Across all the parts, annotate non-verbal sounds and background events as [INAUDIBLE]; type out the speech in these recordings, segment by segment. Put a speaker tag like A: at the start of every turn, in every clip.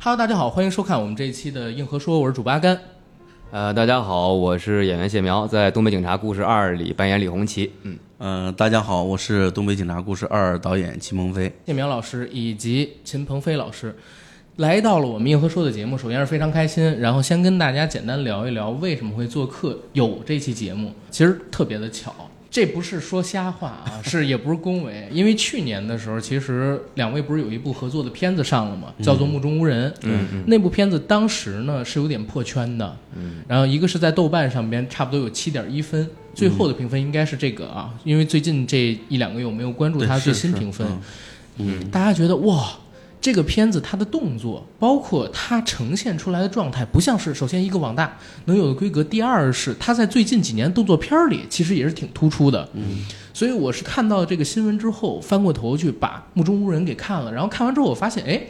A: Hello，大家好，欢迎收看我们这一期的硬核说，我是主八甘。
B: 呃，大家好，我是演员谢苗，在《东北警察故事二》里扮演李红旗。嗯，
C: 嗯、大家好，我是《东北警察故事二》导演秦鹏飞。
A: 谢苗老师以及秦鹏飞老师来到了我们硬核说的节目，首先是非常开心，然后先跟大家简单聊一聊为什么会做客有这期节目。其实特别的巧，这不是说瞎话啊，[LAUGHS] 是也不是恭维，因为去年的时候，其实两位不是有一部合作的片子上了吗？叫做《目中无人》。
B: 嗯
A: 那部片子当时呢是有点破圈的，嗯，然后一个是在豆瓣上边差不多有七点一分，最后的评分应该是这个啊，因为最近这一两个月我没有关注它最新评分，
C: 嗯。
A: 大家觉得哇，这个片子它的动作，包括它呈现出来的状态，不像是首先一个网大能有的规格，第二是它在最近几年动作片儿里其实也是挺突出的。嗯，所以我是看到这个新闻之后，翻过头去把《目中无人》给看了，然后看完之后我发现，哎，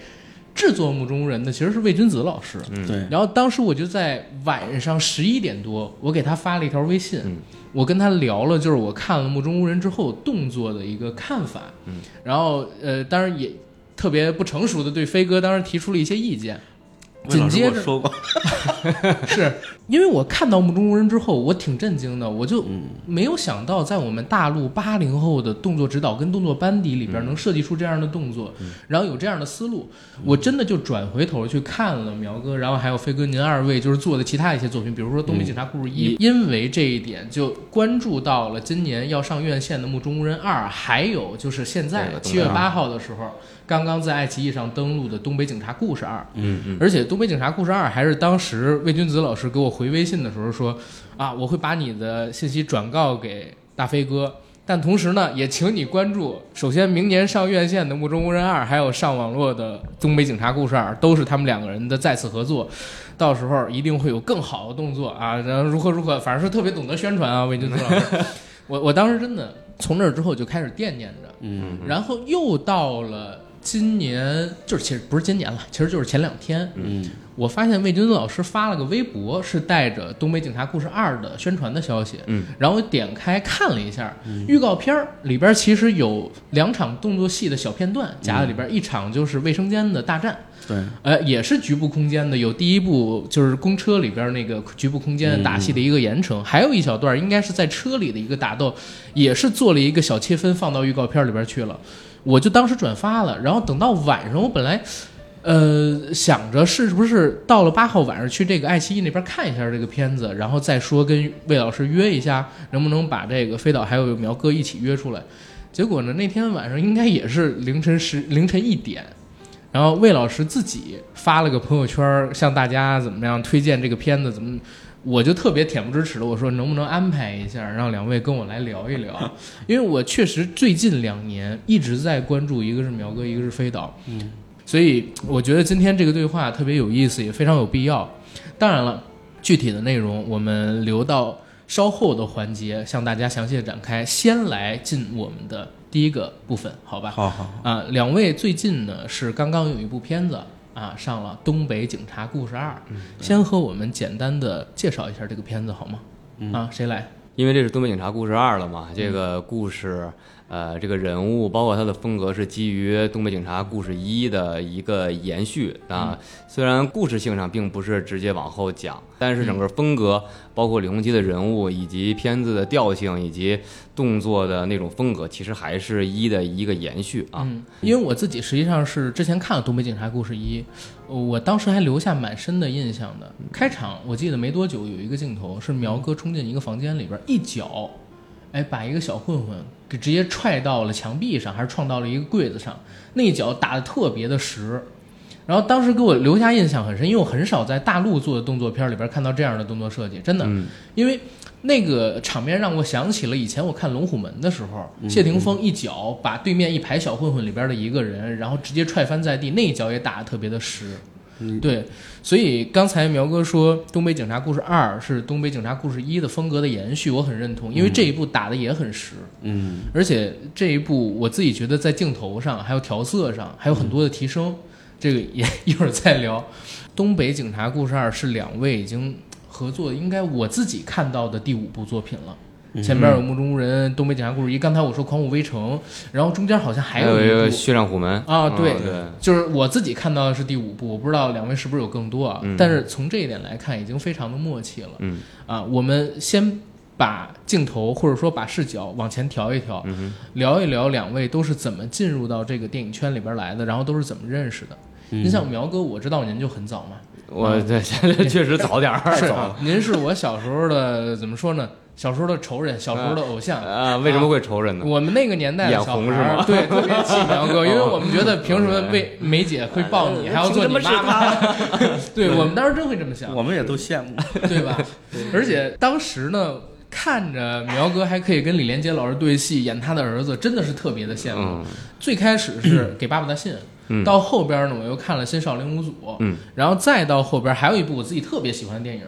A: 制作《目中无人》的其实是魏君子老师。
B: 嗯
C: 对，
A: 然后当时我就在晚上十一点多，我给他发了一条微信，
B: 嗯
A: 我跟他聊了，就是我看了《目中无人》之后动作的一个看法。
B: 嗯，
A: 然后呃，当然也特别不成熟的对飞哥当时提出了一些意见。紧接着
C: 说过，[LAUGHS]
A: 是因为我看到《目中无人》之后，我挺震惊的，我就
C: 嗯。
A: 没有想到在我们大陆八零后的动作指导跟动作班底里边能设计出这样的动作，然后有这样的思路，我真的就转回头去看了苗哥，然后还有飞哥您二位就是做的其他一些作品，比如说《东北警察故事一》，因为这一点就关注到了今年要上院线的《目中无人二》，还有就是现在
B: 对
A: 七月八号的时候，刚刚在爱奇艺上登录的《东北警察故事二》。
B: 嗯嗯，
A: 而且《东北警察故事二》还是当时魏君子老师给我回微信的时候说，啊，我会把你的信息转告给大飞哥，但同时呢，也请你关注，首先明年上院线的《目中无人二》，还有上网络的《东北警察故事二》，都是他们两个人的再次合作，到时候一定会有更好的动作啊，然后如何如何，反正是特别懂得宣传啊，魏君子老师，[LAUGHS] 我我当时真的从那之后就开始惦念着。
C: 嗯
A: 然后又到了今年，就是其实不是今年了，其实就是前两天，
C: 嗯。
A: 我发现魏军老师发了个微博，是带着《东北警察故事二》的宣传的消息。
B: 嗯，
A: 然后我点开看了一下、预告片儿，里边其实有两场动作戏的小片段夹在里边，一场就是卫生间的大战。
C: 对，
A: 呃，也是局部空间的，有第一部就是公车里边那个局部空间打戏的一个严惩，还有一小段应该是在车里的一个打斗，也是做了一个小切分放到预告片里边去了。我就当时转发了，然后等到晚上，我本来呃想着是不是到了八号晚上去这个爱奇艺那边看一下这个片子，然后再说跟魏老师约一下，能不能把这个飞导还有苗哥一起约出来。结果呢，那天晚上应该也是凌晨十凌晨一点，然后魏老师自己发了个朋友圈，向大家怎么样推荐这个片子，怎么，我就特别恬不知耻的我说能不能安排一下，让两位跟我来聊一聊，[LAUGHS] 因为我确实最近两年一直在关注，一个是苗哥，一个是飞导，
C: 嗯，
A: 所以我觉得今天这个对话特别有意思，也非常有必要。当然了，具体的内容我们留到稍后的环节向大家详细的展开，先来进我们的第一个部分，好吧？
C: 好好好，
A: 啊，两位最近呢是刚刚有一部片子啊上了《东北警察故事二》，先和我们简单的介绍一下这个片子好吗？
C: 嗯
A: 啊，谁来？
B: 因为这是《东北警察故事二》了嘛，这个故事，呃，这个人物包括他的风格是基于《东北警察故事一》的一个延续啊。虽然故事性上并不是直接往后讲，但是整个风格，包括李洪基的人物以及片子的调性以及动作的那种风格，其实还是一的一个延续啊。
A: 嗯，因为我自己实际上是之前看了《东北警察故事一》，呃我当时还留下蛮深的印象的。开场我记得没多久有一个镜头是苗哥冲进一个房间里边，一脚，哎，把一个小混混给直接踹到了墙壁上，还是撞到了一个柜子上，那一脚打的特别的实。然后当时给我留下印象很深，因为我很少在大陆做的动作片里边看到这样的动作设计，真的，
B: 嗯。
A: 因为那个场面让我想起了以前我看《龙虎门》的时候，谢霆锋一脚把对面一排小混混里边的一个人，然后直接踹翻在地，那一脚也打得特别的实。
C: 嗯。
A: 对，所以刚才苗哥说《东北警察故事二》是《东北警察故事一》的风格的延续，我很认同，因为这一部打的也很实，
C: 嗯。
A: 而且这一部我自己觉得在镜头上还有调色上还有很多的提升，这个也 [LAUGHS] 一会儿再聊。《东北警察故事二》是两位已经合作，应该我自己看到的第五部作品了。前边有目中无人、东北警察故事一，刚才我说狂舞危城，然后中间好像还有一
B: 个血战虎门
A: 啊对
B: 嗯对，
A: 就是我自己看到的是第五部，我不知道两位是不是有更多啊？
B: 嗯
A: 但是从这一点来看，已经非常的默契了。
B: 嗯
A: 啊，我们先把镜头或者说把视角往前调一调，
B: 嗯
A: 聊一聊两位都是怎么进入到这个电影圈里边来的，然后都是怎么认识的。
C: 嗯
A: 你像苗哥，我知道您就很早嘛，
B: 我对 [LAUGHS] 确实早点儿
A: 是
B: 早
A: 啊您是我小时候的怎么说呢？小时候的仇人，小时候的偶像。
B: 啊，为什么会仇人呢？
A: 我们那个年代的
B: 眼
A: 小孩
B: 红是吗
A: 儿，对，特别气苗哥，[LAUGHS] 因为我们觉得凭什么为梅姐会抱你，还要做你妈妈？[LAUGHS] 对我们当时真会这么想，
C: 我们也都羡慕。
A: 对吧？而且当时呢，看着苗哥还可以跟李连杰老师对戏，演他的儿子，真的是特别的羡慕。
B: 嗯
A: 最开始是给爸爸的信，
B: 嗯
A: 到后边呢，我又看了《新少林五祖》，
B: 嗯，
A: 然后再到后边还有一部我自己特别喜欢的电影。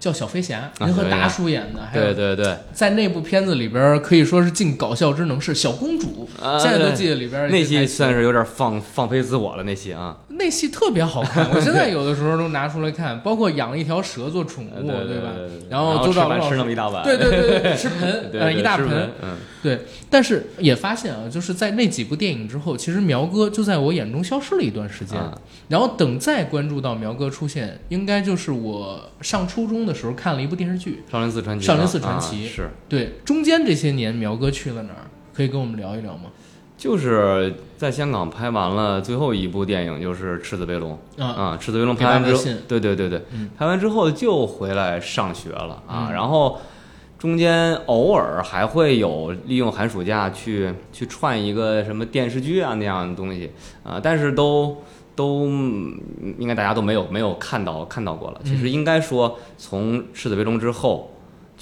A: 叫《小飞侠》，您和达叔演的，还有
B: 对对对，
A: 在那部片子里边可以说是尽搞笑之能事。小公主，
B: 啊
A: 现在都记得里边
B: 那戏
A: 戏
B: 算是有点放放飞自我了，那些啊，
A: 那戏特别好看，[LAUGHS] 我现在有的时候都拿出来看，包括养了一条蛇做宠物，
B: 对
A: 吧？
B: 对对
A: 然后周
B: 吃饭
A: 兆龙
B: 吃那么一大碗，
A: 对对对对，[LAUGHS] 吃盆
B: 对，
A: 呃
B: 对
A: 一大盆
B: 嗯，
A: 对。但是也发现啊，就是在那几部电影之后，其实苗哥就在我眼中消失了一段时间。
B: 啊
A: 然后等再关注到苗哥出现，应该就是我上初中的时候看了一部电视剧。
B: 少林寺传奇，
A: 少林寺传奇
B: 啊是，
A: 对，中间这些年苗哥去了哪儿？可以跟我们聊一聊吗？
B: 就是在香港拍完了最后一部电影，就是《赤子威龙》
A: 啊，
B: 啊，《赤子威龙》拍完之后对对对对
A: 嗯，
B: 拍完之后就回来上学了啊，
A: 嗯
B: 然后中间偶尔还会有利用寒暑假去去串一个什么电视剧啊那样的东西啊，但是都都嗯应该大家都没有没有看到看到过了。其实应该说，从《赤子威龙》之后。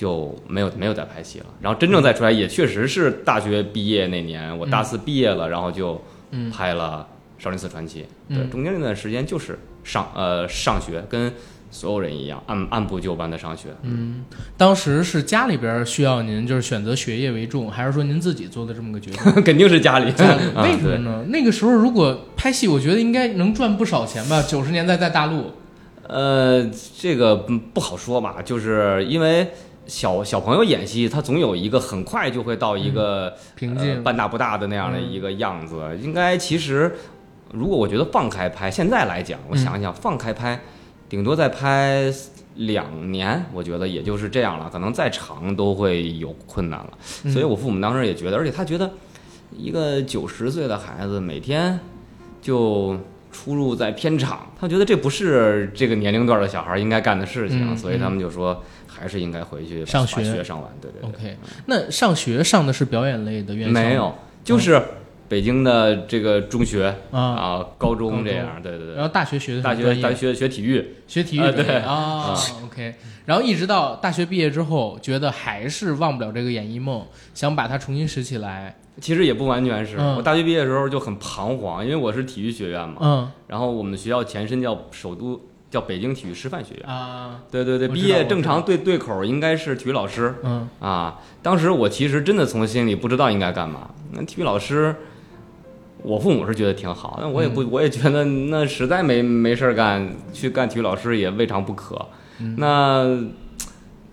B: 就没有没有再拍戏了，然后真正再出来也确实是大学毕业那年，我大四毕业了，然后就
A: 嗯
B: 拍了《少林寺传奇》。对，
A: 嗯
B: 中间那段时间就是上呃上学，跟所有人一样，按按部就班的上学。
A: 嗯，当时是家里边需要您就是选择学业为重，还是说您自己做的这么个决定？[LAUGHS]
B: 肯定是家里，[LAUGHS] [LAUGHS]
A: 为什么
B: 对
A: 呢？那个时候如果拍戏，我觉得应该能赚不少钱吧。九十年代在大陆，
B: 呃，这个嗯不好说吧，就是因为小小朋友演戏，他总有一个很快就会到一个、呃、
A: 平静，
B: 半大不大的那样的
A: 嗯
B: 一个样子。应该其实，如果我觉得放开拍，现在来讲，我想一想，放开拍，顶多再拍两年，我觉得也就是这样了，可能再长都会有困难了。
A: 嗯
B: 所以我父母当时也觉得，而且他觉得一个九十岁的孩子每天就出入在片场，他觉得这不是这个年龄段的小孩应该干的事情，
A: 嗯
B: 所以他们就说还是应该回去
A: 上学？
B: 学上完。对对对。
A: OK，那上学上的是表演类的院校
B: 没有，就是北京的这个中学
A: 啊，
B: 啊、高
A: 高中
B: 中这样，对对对。
A: 然后大学学的
B: 大学大学学体育，
A: 学体育
B: 对。
A: 啊，OK，然后一直到大学毕业之后，觉得还是忘不了这个演艺梦，想把它重新拾起来。
B: 其实也不完全是。
A: 嗯。
B: 我大学毕业的时候就很彷徨，因为我是体育学院嘛，
A: 嗯。
B: 然后我们学校前身叫首都叫北京体育师范学院。
A: 啊
B: 对对对，毕业正常对对口应该是体育老师
A: 嗯
B: 啊。当时我其实真的从心里不知道应该干嘛。那体育老师，我父母是觉得挺好，那我也
A: 嗯
B: 不，我也觉得那实在没没事儿干，去干体育老师也未尝不可。
A: 嗯
B: 那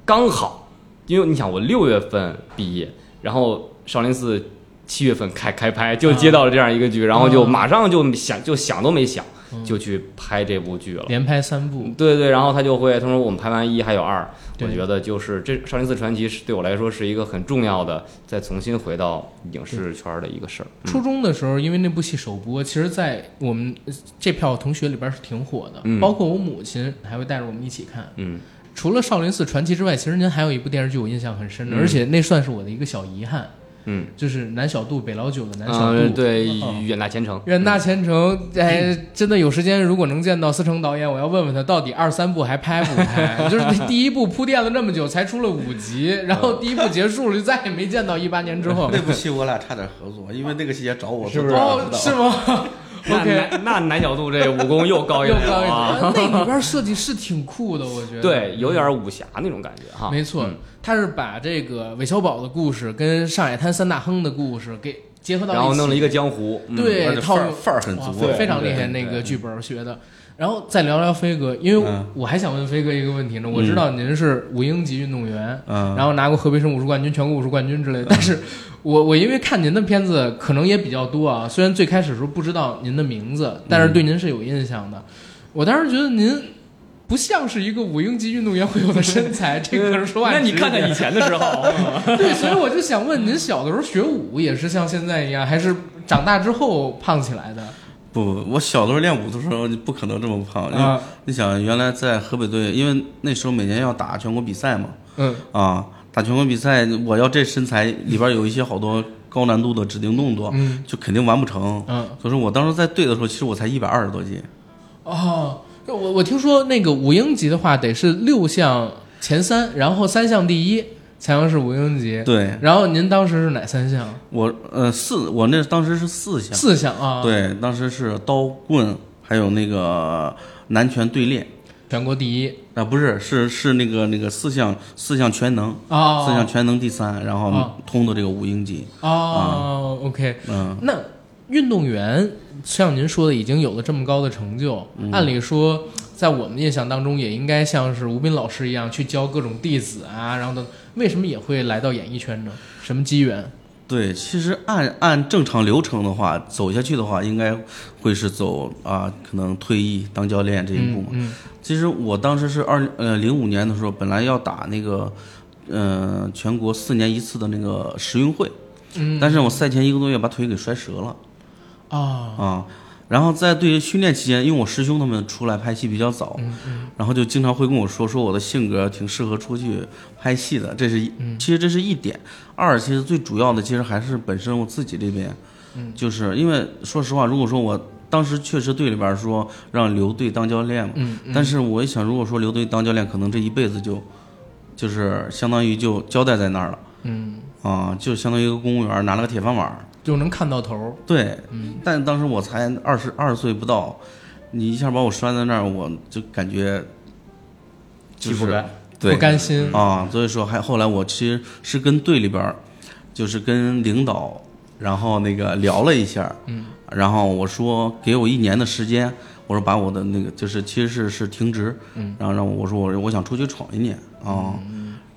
B: 刚好，因为你想，我六月份毕业，然后少林寺七月份开开拍，就接到了这样一个剧，然后就
A: 啊
B: 马上就想就想都没想
A: 嗯
B: 就去拍这部剧了。
A: 连拍三部，
B: 对对，然后他就会他说我们拍完一还有二，我觉得就是这《少林寺传奇》是对我来说是一个很重要的再重新回到影视圈的一个事儿。
A: 初中的时候，因为那部戏首播，其实，在我们呃这票同学里边是挺火的，
B: 嗯。
A: 包括我母亲还会带着我们一起看。
B: 嗯。
A: 除了《少林寺传奇》之外，其实您还有一部电视剧我印象很深的，
B: 嗯。
A: 而且那算是我的一个小遗憾，
B: 嗯
A: 就是南小杜北老九的南小杜。
B: 嗯，对
A: 哦，
B: 远大前程。
A: 远大前程，哎，真的有时间，如果能见到思成导演，我要问问他到底二三部还拍不拍？[LAUGHS] 就是第一部铺垫了那么久，才出了五集，然后第一部结束了，就再也没见到一八年之后。
C: 那部戏我俩差点合作，因为那个戏也找我
B: 是不是
A: 哦，是吗
B: 那
A: ？OK，
B: 那南角度这武功又高一点
A: 又高一，
B: 啊！
A: 那里边设计是挺酷的，我觉得。
B: 对，有点武侠那种感觉哈。
A: 没错
B: 嗯，
A: 他是把这个韦小宝的故事跟上海滩三大亨的故事给结合到一起，
B: 然后弄了一个江湖。嗯
A: 对套
C: 范儿范儿很足
A: 非常厉害。那个剧本学的，然后再聊聊飞哥，因为
C: 嗯
A: 我还想问飞哥一个问题呢。我知道您是五英级运动员，
C: 嗯，
A: 然后拿过河北省武术冠军、全国武术冠军之类的。但是 [LAUGHS] 我我因为看您的片子可能也比较多啊，虽然最开始的时候不知道您的名字，但是对您是有印象的。我当时觉得您不像是一个五英级运动员会有的身材，这个是说话
B: 那你看看以前的时候，[LAUGHS]
A: 对，所以我就想问，您小的时候学武也是像现在一样，还是长大之后胖起来的？
C: 不，我小的时候练武的时候不可能这么胖。因为
A: 啊，
C: 你想，原来在河北队，因为那时候每年要打全国比赛嘛，
A: 嗯
C: 啊，打全国比赛，我要这身材里边有一些好多高难度的指定动作，
A: 嗯
C: 就肯定完不成。
A: 嗯，
C: 可是我当时在队的时候，其实我才一百二十多斤。
A: 哦，我我听说那个五英级的话，得是六项前三，然后三项第一才能是五英级。
C: 对
A: 然后您当时是哪三项？
C: 我，呃，四，我那当时是四项。
A: 四项啊。，
C: 对，当时是刀棍，还有那个南拳队列。
A: 全国第一
C: 啊，不是，是是那个那个四项四项全能，
A: 哦，
C: 四项全能第三，然后
A: 哦
C: 通的这个五英级。
A: 哦，OK，
C: 嗯，
A: 那运动员像您说的，已经有了这么高的成就，
C: 嗯
A: 按理说，在我们印象当中，也应该像是吴斌老师一样去教各种弟子啊，然后等，为什么也会来到演艺圈呢？什么机缘？
C: 对，其实按按正常流程的话，走下去的话，应该会是走啊，可能退役当教练这一步嘛。
A: 嗯
C: 其实我当时是二呃零五年的时候，本来要打那个，呃，全国四年一次的那个时运会，
A: 嗯
C: 但是我赛前一个多月把腿给摔折了
A: 啊，
C: 啊。然后在对于训练期间，因为我师兄他们出来拍戏比较早，
A: 嗯嗯。
C: 然后就经常会跟我说，说我的性格挺适合出去拍戏的，这是一，
A: 嗯。
C: 其实这是一点。二，其实最主要的其实还是本身我自己这边，
A: 嗯。
C: 就是因为说实话，如果说我当时确实队里边说让留队当教练嘛，但是我一想，如果说留队当教练，可能这一辈子就，就是相当于就交代在那儿了。
A: 嗯，
C: 啊，就相当于一个公务员拿了个铁饭碗儿。
A: 就能看到头儿。
C: 对，
A: 嗯。
C: 但当时我才二十二岁不到，你一下把我拴在那儿，我就感觉就是
B: 不
A: 甘心。
C: 啊，所以说还后来我其实是跟队里边儿，就是跟领导，然后那个聊了一下，
A: 嗯，
C: 然后我说给我一年的时间，我说把我的那个就是其实是是停职，
A: 嗯，
C: 然后让我我说我我想出去闯一年啊，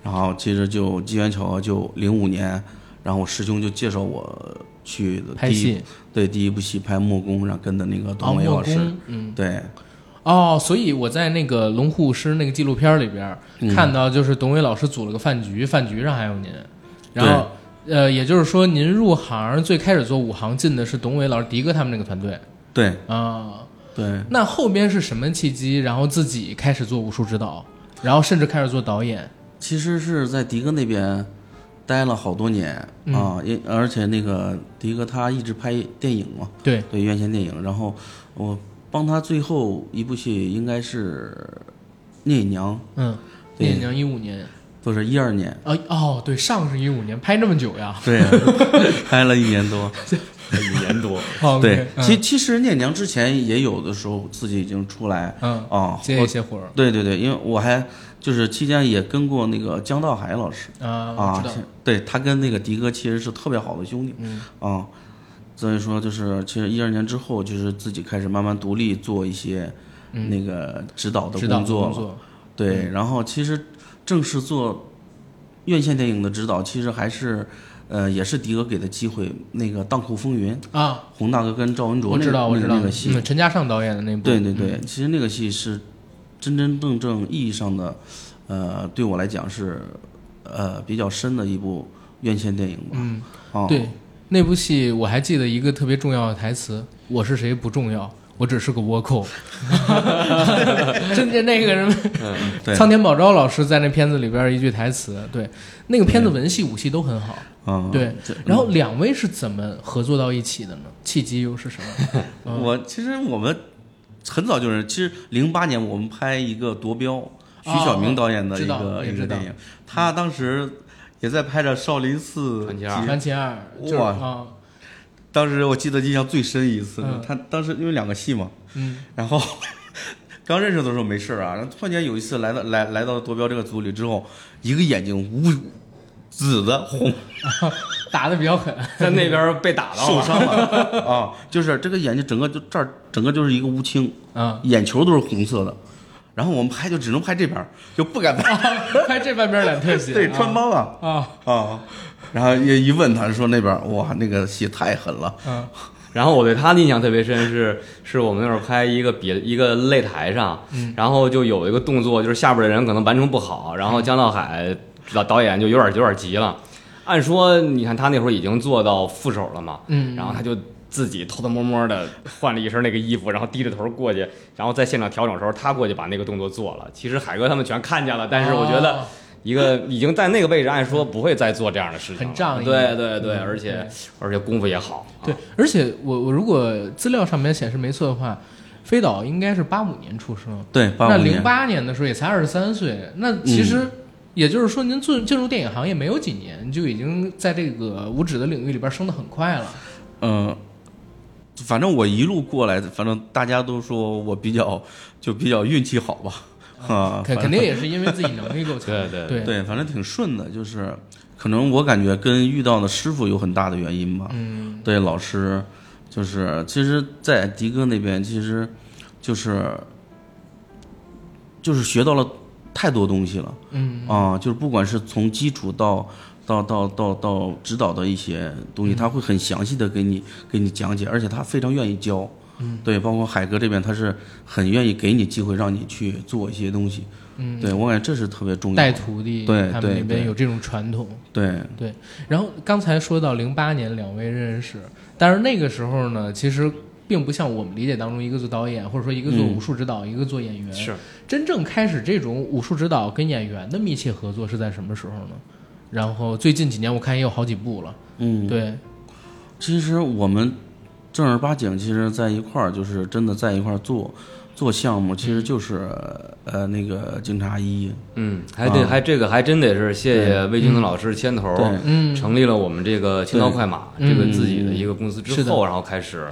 C: 然后其实就机缘巧合就零五年，然后我师兄就介绍我去
A: 拍戏。
C: 对第一部戏拍木工，然后跟的那个
A: 啊，
C: 董伟老师，
A: 宫，嗯，
C: 对，
A: 哦，所以我在那个龙护师那个纪录片里边
C: 嗯。
A: 看到，就是董伟老师组了个饭局，饭局上还有您，然后呃，也就是说您入行最开始做武行进的是董伟老师、迪哥他们那个团队
C: 对。
A: 啊。
C: 对，
A: 那后边是什么契机，然后自己开始做武术指导，然后甚至开始做导演？
C: 其实是在迪哥那边待了好多年、
A: 嗯。
C: 啊，因而且那个迪哥他一直拍电影嘛，
A: 对，
C: 对院线电影，然后我帮他最后一部戏应该是《聂隐娘
A: 嗯，聂隐娘一五年，》，
C: 不是一二年，
A: 啊哦，对，上是一五年，拍那么久呀？
C: 对，[LAUGHS] 拍了一年多。
B: 一年多，[LAUGHS]
A: 哦，
C: 对，
A: 嗯。
C: 其其实念娘之前也有的时候自己已经出来
A: 嗯，
C: 啊，
A: 接一些活儿。
C: 对对对，因为我还就是期间也跟过那个江道海老师。
A: 啊，我
C: 啊，，对他跟那个迪哥其实是特别好的兄弟，
A: 嗯。
C: 啊，所以说就是其实一二年之后，就是自己开始慢慢独立做一些
A: 嗯。
C: 那个指导的工作了，
A: 工作，
C: 对，然后其实正式做院线电影的指导，其实还是呃也是迪哥给的机会，那个《荡寇风云》，
A: 啊，
C: 洪大哥跟赵文卓
A: 我知道，
C: 那个
A: 我知道，
C: 那个戏，
A: 嗯，陈嘉上导演的那部，
C: 对对对，
A: 嗯。
C: 其实那个戏是真真正正意义上的，呃，对我来讲是呃比较深的一部院线电影吧。
A: 嗯，
C: 哦，
A: 对，那部戏我还记得一个特别重要的台词：“我是谁不重要，我只是个倭寇。”真的那个人，
C: 对
A: 苍天宝昭老师在那片子里边一句台词，对，那个片子文戏武戏都很好，
C: 嗯，
A: 对
C: 这。
A: 然后两位是怎么合作到一起的呢？契机又是什么？[LAUGHS] 嗯
C: 我其实我们很早就是，其实零八年我们拍一个夺标，徐
A: 哦
C: 晓明导演的一个一个电影，他当时也在拍着少林寺
B: 传奇二
A: 传奇二，就是
C: 哇
A: 啊，
C: 当时我记得印象最深一次，
A: 嗯。
C: 他当时因为两个戏嘛，
A: 嗯。
C: 然后 [LAUGHS] 刚认识的时候没事儿啊，然后突然间有一次来到来来到夺标这个组里之后，一个眼睛乌紫的、红 [LAUGHS]
A: 打的比较狠，
B: 在那边被打到了，
C: 受伤了。[LAUGHS] 啊，就是这个眼睛整个就这儿整个就是一个乌青，
A: 啊，
C: 眼球都是红色的。然后我们拍就只能拍这边，就不敢拍，
A: 拍这半边脸特写，
C: 对，穿帮了
A: 啊
C: 啊。然后一一问他说那边哇，那个戏太狠了，
A: 嗯 [LAUGHS]
B: 然后我对他的印象特别深是，是我们那会儿拍一个别一个擂台上，然后就有一个动作，就是下边的人可能完成不好，然后江道海导导演就有点有点急了。按说你看他那会儿已经做到副手了嘛，
A: 嗯
B: 然后他就自己偷偷摸摸的换了一身那个衣服，然后低着头过去，然后在现场调整的时候，他过去把那个动作做了。其实海哥他们全看见了，但是我觉得
A: 哦
B: 一个已经在那个位置，按说不会再做这样的事情，
A: 很仗义
B: 对对对，而且而且功夫也好，
A: 对，而且我我如果资料上面显示没错的话，飞导应该是八五年出生，
C: 对，八
A: 那零八年的时候也才二十三岁，那其实也就是说您进进入电影行业没有几年，就已经在这个无纸的领域里边升得很快了。
C: 嗯、反正我一路过来，反正大家都说我比较就比较运气好吧，啊，
A: 肯肯定也是因为自己能力够强。
B: 对对
A: 对
C: 对，反正挺顺的，就是可能我感觉跟遇到的师傅有很大的原因吧。
A: 嗯，
C: 对，老师就是其实，在迪哥那边，其实就是就是学到了太多东西了。
A: 嗯
C: 啊，就是不管是从基础到到到到到指导的一些东西，他会很详细的给你给你讲解，而且他非常愿意教。
A: 嗯，
C: 对，包括海哥这边，他是很愿意给你机会让你去做一些东西。
A: 嗯，
C: 对我感觉这是特别重要
A: 带。徒弟，
C: 对
A: 他们
C: 对
A: 那边
C: 对
A: 有这种传统。
C: 对对，
A: 然后刚才说到零八年两位认识，但是那个时候呢，其实并不像我们理解当中一个做导演，或者说一个做
C: 嗯
A: 武术指导，一个做演员。
B: 是
A: 真正开始这种武术指导跟演员的密切合作是在什么时候呢？然后最近几年我看也有好几部了。
C: 嗯，
A: 对，
C: 其实我们正儿八经，其实在一块儿，就是真的在一块儿做做项目，其实就是呃那个警察一。
B: 嗯，还得、
C: 啊。
B: 还这个还真得是谢谢魏京的老师牵头，
C: 对
A: 嗯，
B: 成立了我们这个青刀快马这个自己的一个公司之后，然后开始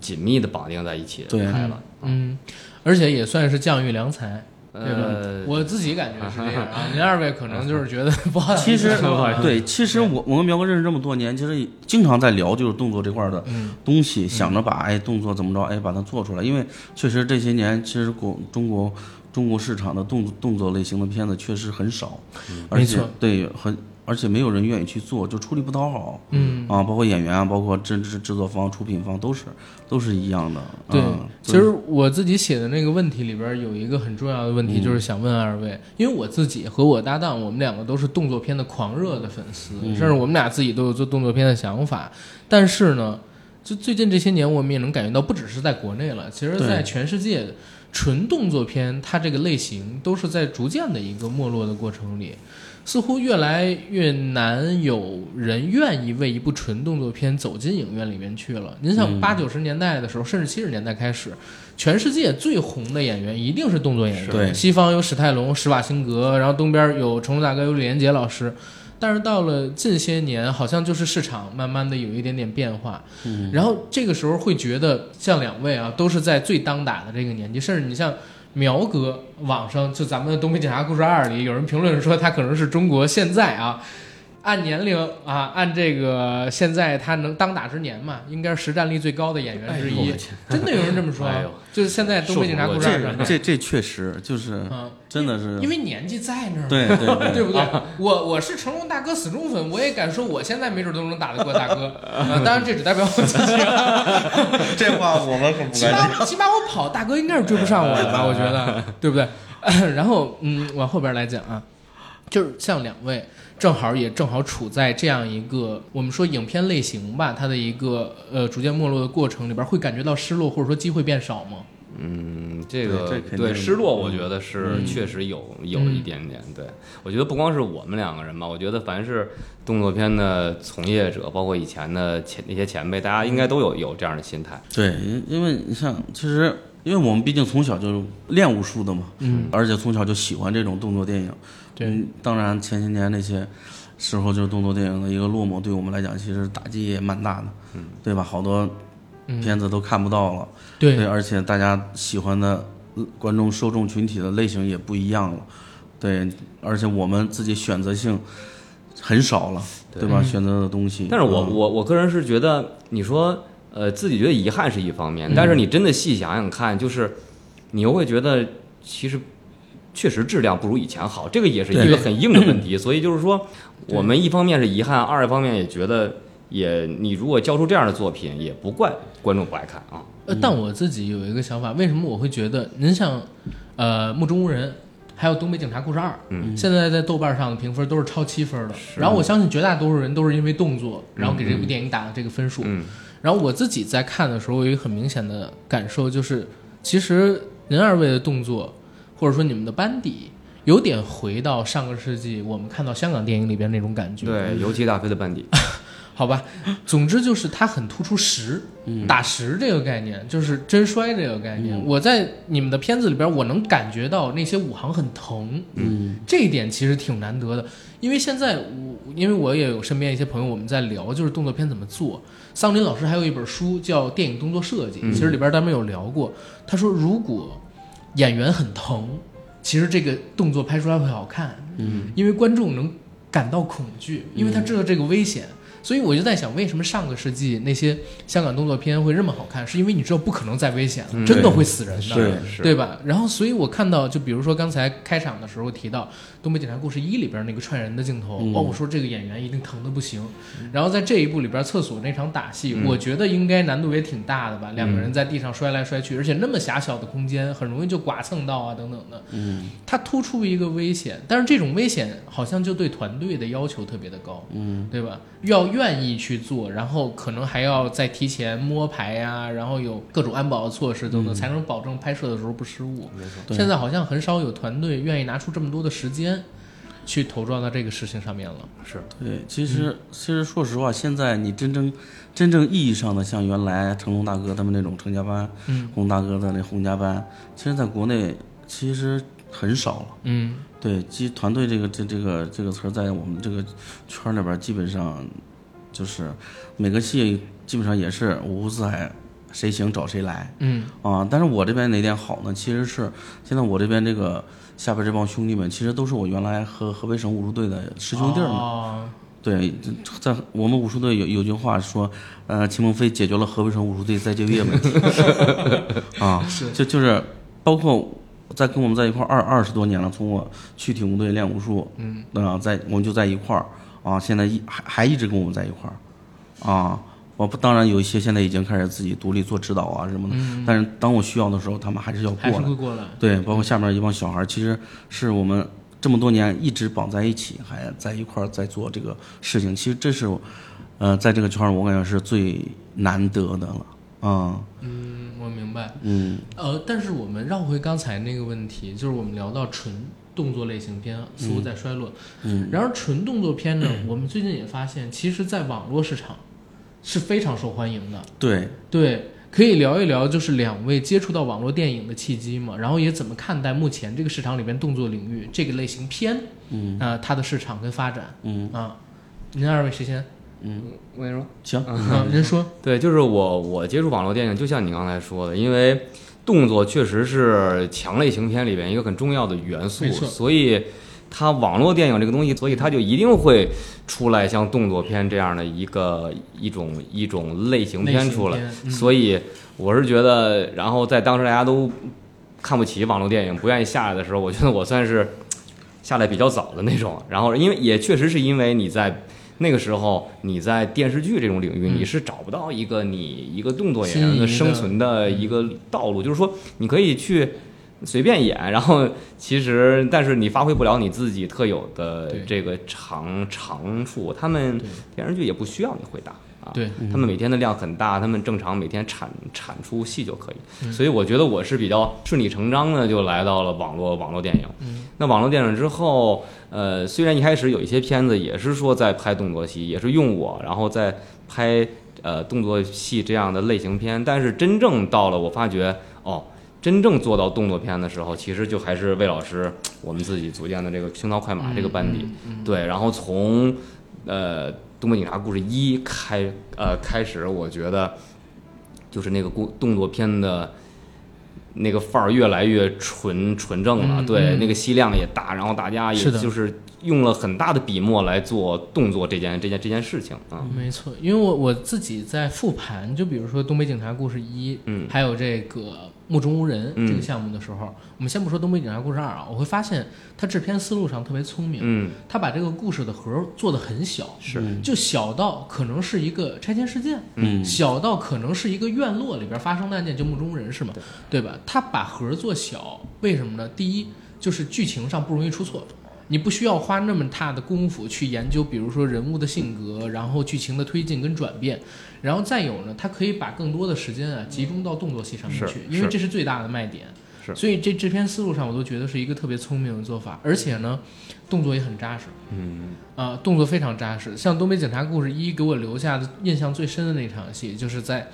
B: 紧密的绑定在一起
C: 对
B: 拍了。
A: 嗯，而且也算是将遇良才，对吧？
B: 呃，
A: 我自己感觉是这样 [LAUGHS] 啊。您二位可能就是觉得 [LAUGHS] 不好
C: 其实对，其实我我跟苗哥认识这么多年，其实经常在聊就是动作这块儿的
A: 嗯
C: 东西，想着把哎动作怎么着哎把它做出来，因为确实这些年其实国中国中国市场的动动作类型的片子确实很少，而且对很而且没有人愿意去做，就出力不讨好。
A: 嗯，
C: 啊，包括演员啊，包括制制制作方、出品方都是都是一样的。
A: 对
C: 嗯
A: 其实我自己写的那个问题里边有一个很重要的问题，
C: 嗯
A: 就是想问二位，因为我自己和我搭档，我们两个都是动作片的狂热的粉丝，
C: 嗯
A: 甚至我们俩自己都有做动作片的想法。但是呢，就最近这些年，我们也能感觉到，不只是在国内了，其实在全世界，纯动作片它这个类型都是在逐渐的一个没落的过程里。似乎越来越难有人愿意为一部纯动作片走进影院里面去了。您像
C: 嗯
A: 八九十年代的时候，甚至七十年代开始，全世界最红的演员一定是动作演员。
C: 对
A: 西方有史泰龙、施瓦辛格，然后东边有成龙大哥，有李连杰老师。但是到了近些年，好像就是市场慢慢的有一点点变化，
C: 嗯
A: 然后这个时候会觉得，像两位啊，都是在最当打的这个年纪，甚至你像苗哥，网上就咱们的《东北警察故事二》里有人评论说他可能是中国现在啊，按年龄啊，按这个现在他能当打之年嘛，应该是实战力最高的演员之一，真的有人这么说，[LAUGHS]
B: 哎
A: 就是现在《东北警察故事二》
C: 这，这这确实就是
A: 啊，
C: 真的是
A: 因为年纪在那儿嘛，
C: 对对对 [LAUGHS]
A: 对不对？我我是成龙大哥死忠粉，我也敢说我现在没准都能打得过大哥。啊，当然这只代表我自己啊，[LAUGHS]
C: 这话我们可不
A: 起。码起码我跑，大哥应该是追不上我的吧？我觉得，[LAUGHS] 对不对？[COUGHS] 然后嗯，往后边来讲啊，就是像两位正好也正好处在这样一个我们说影片类型吧，它的一个呃逐渐没落的过程里边，会感觉到失落或者说机会变少吗？
B: 嗯，这个
C: 对这
B: 对失落，我
C: 嗯
B: 觉得是
A: 嗯
B: 确实有有
A: 嗯
B: 一点点。对我觉得不光是我们两个人吧，我觉得凡是动作片的从业者，包括以前的前那些前辈，大家应该都有有这样的心态。
C: 对，因因为你像其实，因为我们毕竟从小就练武术的嘛，
A: 嗯，
C: 而且从小就喜欢这种动作电影。
A: 对
C: 嗯，当然前些年那些时候，就是动作电影的一个落寞，对我们来讲其实打击也蛮大的，嗯，对吧？好多
A: 嗯
C: 片子都看不到了，
A: 对。
C: 而且大家喜欢的呃观众受众群体的类型也不一样了，对，而且我们自己选择性很少了，对。吧？选择的东西。
B: 但是我
C: 嗯。
B: 我我个人是觉得，你说呃自己觉得遗憾是一方面，但是你真的细想想看，就是你又会觉得其实确实质量不如以前好，这个也是一个很硬的问题。所以就是说，我们一方面是遗憾，二一方面也觉得也你如果交出这样的作品，也不怪观众不爱看啊。
A: 呃，但我自己有一个想法，为什么我会觉得，您像，呃，《目中无人》，还有《东北警察故事二》，
B: 嗯，
A: 现在在豆瓣上的评分都是超七分的。然后我相信绝大多数人都是因为动作，然后给这部电影打了这个分数。
B: 嗯
A: 然后我自己在看的时候，有一个很明显的感受，就是其实您二位的动作，或者说你们的班底，有点回到上个世纪我们看到香港电影里边那种感觉。
B: 对，尤其大飞的班底，[LAUGHS]
A: 好吧，总之就是它很突出实，打实这个概念，就是真摔这个概念。我在你们的片子里边，我能感觉到那些武行很疼，
C: 嗯
A: 这一点其实挺难得的。因为现在我，因为我也有身边一些朋友，我们在聊就是动作片怎么做。桑林老师还有一本书叫《电影动作设计》，
B: 嗯
A: 其实里边咱们有聊过。他说，如果演员很疼，其实这个动作拍出来会好看，
C: 嗯
A: 因为观众能感到恐惧，因为他知道这个危险。所以我就在想，为什么上个世纪那些香港动作片会这么好看？是因为你知道不可能再危险了，
B: 嗯
A: 真的会死人的。对吧？然后，所以我看到，就比如说刚才开场的时候提到《东北警察故事一》里边那个串人的镜头，
C: 嗯
A: 哦，我说这个演员一定疼的不行。然后在这一部里边，厕所那场打戏，
B: 嗯
A: 我觉得应该难度也挺大的吧？两个人在地上摔来摔去，而且那么狭小的空间，很容易就剐蹭到啊，等等的。
C: 嗯
A: 它突出一个危险，但是这种危险好像就对团队的要求特别的高，
C: 嗯
A: 对吧？要愿意去做，然后可能还要再提前摸排呀、然后有各种安保的措施等等，才能保证拍摄的时候不失误。
B: 没错，
C: 对
A: 现在好像很少有团队愿意拿出这么多的时间去投入到这个事情上面了。
B: 是
C: 对，其实其实说实话，现在你真正真正意义上的像原来成龙大哥他们那种成家班，
A: 嗯
C: 洪大哥的那洪家班，其实在国内其实很少了。
A: 嗯
C: 对，基团队这个这这个这个词儿在我们这个圈儿里边，基本上就是每个戏基本上也是五湖四海，谁行找谁来
A: 嗯
C: 啊。但是我这边哪点好呢？其实是现在我这边这个下边这帮兄弟们，其实都是我原来和河北省武术队的师兄弟儿们。
A: 哦
C: 对，在我们武术队有有句话说，呃，秦鹏飞解决了河北省武术队再就业问题 [LAUGHS] 啊，
A: 是
C: 就就是包括在跟我们在一块儿二二十多年了，从我去体工队练武术，
A: 嗯
C: 啊，在我们就在一块儿啊，现在一还还一直跟我们在一块儿啊。我不当然有一些现在已经开始自己独立做指导啊什么的，
A: 嗯，
C: 但是当我需要的时候，他们还是要过来。
A: 是会过来。
C: 对，包括下面一帮小孩儿，其实是我们这么多年一直绑在一起，还在一块儿在做这个事情。其实这是，呃，在这个圈儿我感觉是最难得的了。啊，
A: 嗯，我明白。
C: 嗯
A: 呃，但是我们绕回刚才那个问题，就是我们聊到纯动作类型片似乎在衰落，
C: 嗯，
A: 然而纯动作片呢，[CLEARS THROAT] 我们最近也发现，其实在网络市场是非常受欢迎的。
C: 对，
A: 对，可以聊一聊，就是两位接触到网络电影的契机嘛，然后也怎么看待目前这个市场里边动作领域这个类型片
C: 嗯
A: 啊、它的市场跟发展
C: 嗯
A: 啊？您二位谁先？
B: 嗯我跟你说。
C: 行，
A: 啊，您说。[LAUGHS]
B: 对，就是我我接触网络电影，就像你刚才说的，因为动作确实是强类型片里边一个很重要的元素所以它网络电影这个东西，所以它就一定会出来像动作片这样的一个一种一种类型片出来。所以我是觉得，然后在当时大家都看不起网络电影，不愿意下来的时候，我觉得我算是下来比较早的那种。然后因为也确实是因为你在那个时候你在电视剧这种领域，
A: 嗯
B: 你是找不到一个你一个动作演员
A: 的
B: 的生存的一个道路，就是说你可以去。随便演，[LAUGHS] 然后其实，但是你发挥不了你自己特有的这个长长处。他们电视剧也不需要你会打啊，
A: 对，
B: 他们每天的量很大，他们正常每天产产出戏就可以。
A: 嗯
B: 所以我觉得我是比较顺理成章的就来到了网络网络电影。
A: 嗯
B: 那网络电影之后，呃，虽然一开始有一些片子也是说在拍动作戏，也是用我，然后在拍呃动作戏这样的类型片，但是真正到了我发觉哦。真正做到动作片的时候，其实就还是魏老师我们自己组建的这个胸膛快马这个班底，
A: 嗯，嗯
B: 对，然后从呃《东北警察故事一》开呃开始，我觉得就是那个故动作片的那个范儿越来越纯纯正了，
A: 嗯
B: 对，
A: 嗯。
B: 那个戏量也大，然后大家也
A: 是
B: 就是用了很大的笔墨来做动作这件这件这件事情啊，
A: 没错，因为我我自己在复盘，就比如说《东北警察故事一》，
B: 嗯。
A: 还有这个《目中无人》
B: 嗯
A: 这个项目的时候，我们先不说《东北警察故事二》啊，我会发现他制片思路上特别聪明，
B: 嗯，
A: 他把这个故事的核做得很小，
B: 是
C: 嗯
A: 就小到可能是一个拆迁事件，
C: 嗯
A: 小到可能是一个院落里边发生的案件，就目中无人是吗？对吧？他把核做小，为什么呢？第一就是剧情上不容易出错。你不需要花那么大的功夫去研究，比如说人物的性格，然后剧情的推进跟转变，然后再有呢，它可以把更多的时间啊集中到动作戏上面去，因为这是最大的卖点。
B: 是
A: 所以这制片思路上我都觉得是一个特别聪明的做法，而且呢，动作也很扎实。
B: 嗯
A: 啊、动作非常扎实。像《东北警察故事一》给我留下的印象最深的那场戏，就是在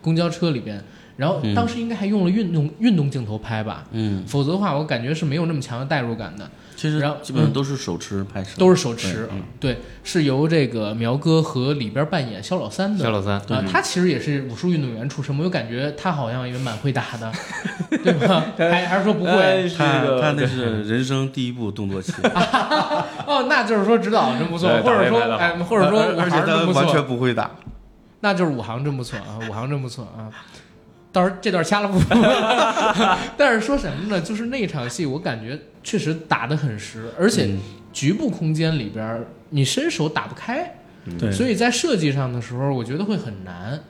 A: 公交车里边，然后当时应该还用了运动、运动镜头拍吧，
C: 嗯，
A: 否则的话，我感觉是没有那么强的代入感的，
C: 其实
A: 然后
C: 基本上都是手持拍摄，
A: 都是手持。
C: 对嗯
A: 对，是由这个苗哥和里边扮演肖老三的。
B: 肖老三，
A: 啊、他其实也是武术运动员出身，我就感觉他好像也蛮会打的，[LAUGHS] 对吧？还还是说不会？
C: 他他那是人生第一部动作戏，[LAUGHS]
A: 哦，那就是说指导真不错，或者说哎，或者说武
C: 而且
A: 行真不错，
C: 他完全不会打，
A: 那就是武行真不错啊，武行真不错啊。到时候这段掐了不？[LAUGHS] 但是说什么呢？就是那场戏，我感觉确实打得很实，而且
C: 嗯
A: 局部空间里边你伸手打不开，
C: 对，
A: 所以在设计上的时候，我觉得会很难。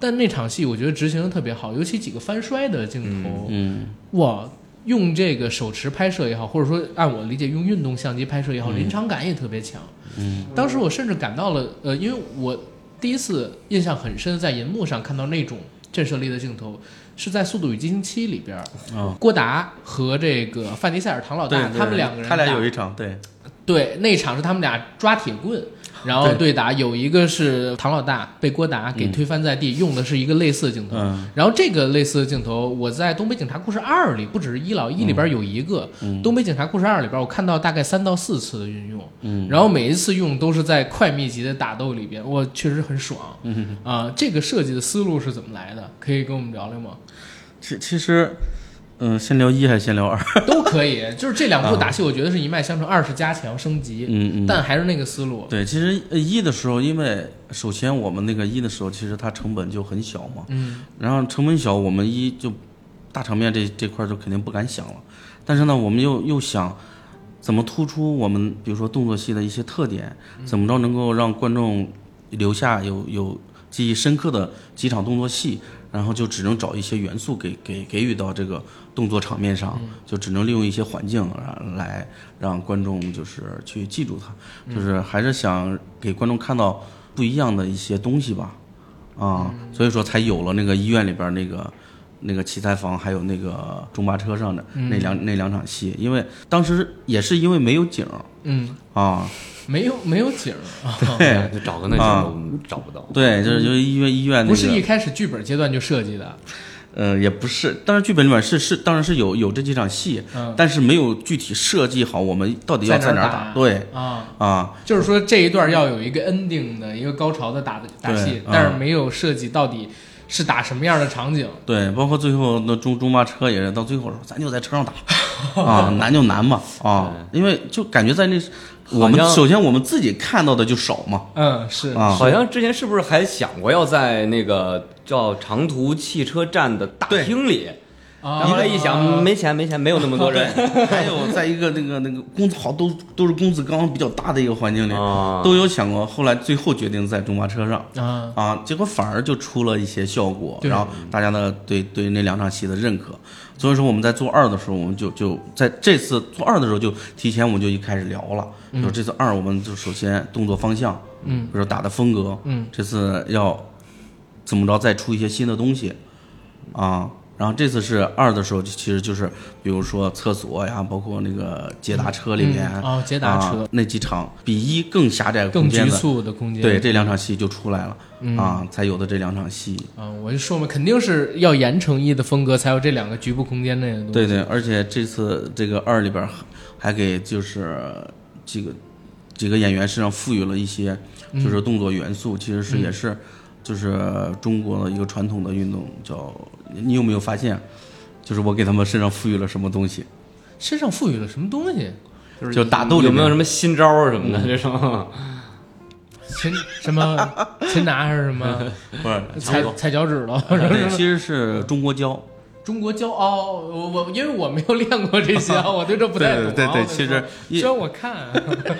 A: 但那场戏我觉得执行的特别好，尤其几个翻摔的镜头，
C: 嗯
A: 哇，用这个手持拍摄也好，或者说按我理解用运动相机拍摄也好，临场感也特别强。
C: 嗯
A: 当时我甚至感到了，呃，因为我第一次印象很深，在银幕上看到那种震慑力的镜头，是在《速度与激情七》里边郭达和这个范迪塞尔唐老大他们两个人
C: 他俩有一场对，
A: 对，那场是他们俩抓铁棍，然后
C: 对
A: 对打，有一个是唐老大被郭达给推翻在地，用的是一个类似的镜头。
C: 嗯
A: 然后这个类似的镜头，我在《东北警察故事二》里，不只是一老，一里边有一个，东北警察故事二》里边我看到大概三到四次的运用，
C: 嗯
A: 然后每一次用都是在快密集的打斗里边，我确实很爽。
C: 嗯，
A: 啊、这个设计的思路是怎么来的？可以跟我们聊聊吗？
C: 其其实，嗯，先聊一还是先聊二？[LAUGHS]
A: 都可以，就是这两部打戏，我觉得是一脉相承，二是加强升级，
C: 嗯嗯，
A: 但还是那个思路。
C: 对，其实呃一的时候，因为首先我们那个一的时候，其实它成本就很小嘛，
A: 嗯
C: 然后成本小，我们一就大场面这这块儿就肯定不敢想了，但是呢，我们又又想怎么突出我们比如说动作戏的一些特点，怎么着能够让观众留下有有记忆深刻的几场动作戏，然后就只能找一些元素给给给予到这个动作场面上，就只能利用一些环境啊来让观众就是去记住它，就是还是想给观众看到不一样的一些东西吧。啊，所以说才有了那个医院里边儿那个那个器材房，还有那个中巴车上的那两、那两场戏，因为当时也是因为没有景儿。
A: 嗯，
C: 啊，
A: 没有没有景儿啊。
C: 对 [LAUGHS]
B: 就找个那
C: 啊
B: 景都找不到。
C: 对，就是就是医院医院那
A: 不是一，开始剧本阶段就设计的，
C: 呃，也不是，当然剧本里面是是当然是有有这几场戏，
A: 嗯
C: 但是没有具体设计好我们到底要在哪儿
A: 打
C: 打，对
A: 啊，
C: 啊，
A: 就是说这一段要有一个 ending 的一个高潮的打的打戏，但是
C: 嗯
A: 没有设计到底是打什么样的场景。
C: 对，包括最后那中中巴车也是到最后说，咱就在车上打 [LAUGHS] 啊，难就难嘛啊，因为就感觉在那我们首先我们自己看到的就少嘛，
A: 嗯，是
C: 啊。
B: 好像之前是不是还想过要在那个叫长途汽车站的大厅里？
A: 啊，
B: 然后后来一想，没钱，没钱，没有那么多人。[LAUGHS]
C: 还有在一个那个那个工资好都都是工资刚比较大的一个环境里，
B: 啊。
C: 都有想过。后来最后决定在中巴车上。
A: 啊，
C: 啊，结果反而就出了一些效果，然后大家呢对对那两场戏的认可。所以说我们在做二的时候，我们就就在这次做二的时候就提前我们就一开始聊了，说这次二我们就首先动作方向，
A: 嗯，
C: 比如说打的风格，
A: 嗯，
C: 这次要怎么着再出一些新的东西。啊。然后这次是二的时候，其实就是比如说厕所呀，包括那个捷达车里面，
A: 嗯哦捷达车
C: 啊、那几场比一更狭窄
A: 更局
C: 空间的，
A: 促的空间。
C: 对，这两场戏就出来了、啊，才有的这两场戏。
A: 啊，我就说嘛，肯定是要严承一的风格，才有这两个局部空间内的东西。
C: 对对，而且这次这个二里边儿还给就是几个几个演员身上赋予了一些就是动作元素，其实是也是就是中国的一个传统的运动，叫你有没有发现？就是我给他们身上赋予了什么东西，
A: 身上赋予了什么东西？
B: 就是
C: 就打斗里
B: 有没有什么新招儿什么的这种？[LAUGHS]
A: 擒什么擒拿还是什么 [LAUGHS]
C: 不是
A: 踩踩脚趾头？
C: 对，其实是中国胶。
A: 中国骄傲，我我因为我没有练过这些啊，我对这不太懂啊。
C: 对对对其实
A: 虽然我看，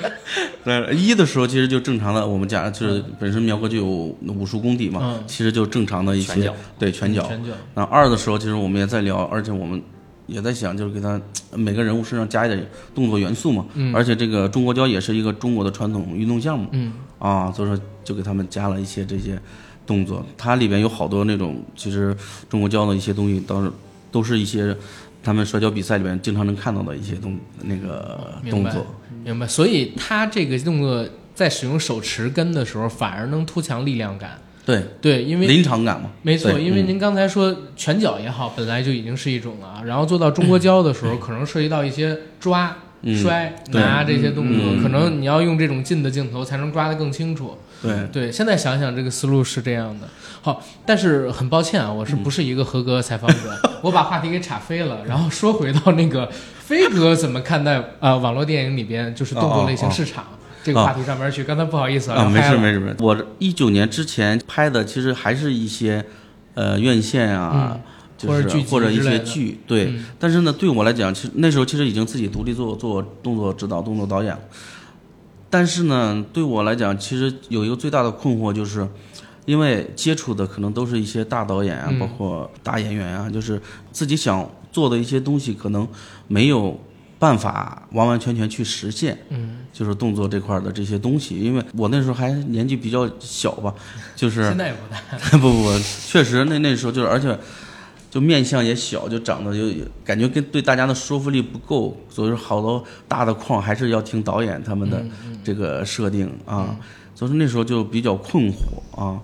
A: [LAUGHS]
C: 对，一的时候其实就正常的，我们家就是本身苗哥就有武术功底嘛，
A: 嗯
C: 其实就正常的一些对拳脚。
A: 拳脚，
C: 那二的时候，其实我们也在聊，而且我们也在想，就是给他每个人物身上加一点动作元素嘛。
A: 嗯
C: 而且这个中国跤也是一个中国的传统运动项目
A: 嗯
C: 啊，所以说就给他们加了一些这些动作。它里边有好多那种，其实中国教的一些东西，倒是都是一些他们摔跤比赛里边经常能看到的一些动那个动作。
A: 明白。所以他这个动作在使用手持跟的时候，反而能突强力量感。
C: 对，
A: 对，因为
C: 临场感嘛。
A: 没错，因为您刚才说拳脚也好，本来就已经是一种了啊，然后做到中国跤的时候，可能涉及到一些抓、
C: 嗯
A: 摔、拿这些动作，
C: 嗯
A: 可能你要用这种近的镜头才能抓得更清楚。
C: 对，
A: 对，现在想想这个思路是这样的。好，但是很抱歉啊，我是不是一个合格采访者？[LAUGHS] 我把话题给岔飞了，然后说回到那个飞哥怎么看待呃网络电影里边就是动作类型市场、这个话题上面去。刚才不好意思
C: 啊，没事没事没事。我一九年之前拍的，其实还是一些呃院线啊，就是
A: 或者
C: 或者一些剧，对。
A: 嗯
C: 但是呢，对我来讲，其实那时候其实已经自己独立做做动作指导、动作导演了。但是呢，对我来讲，其实有一个最大的困惑，就是因为接触的可能都是一些大导演啊，
A: 嗯
C: 包括大演员啊，就是自己想做的一些东西，可能没有办法完完全全去实现。
A: 嗯，
C: 就是动作这块儿的这些东西，因为我那时候还年纪比较小吧，就是
A: 现在也不大。[LAUGHS]
C: 不不不，确实那那时候就是，而且就面相也小，就长得就感觉跟对大家的说服力不够，所以说好多大的框还是要听导演他们的这个设定啊，所以说那时候就比较困惑啊。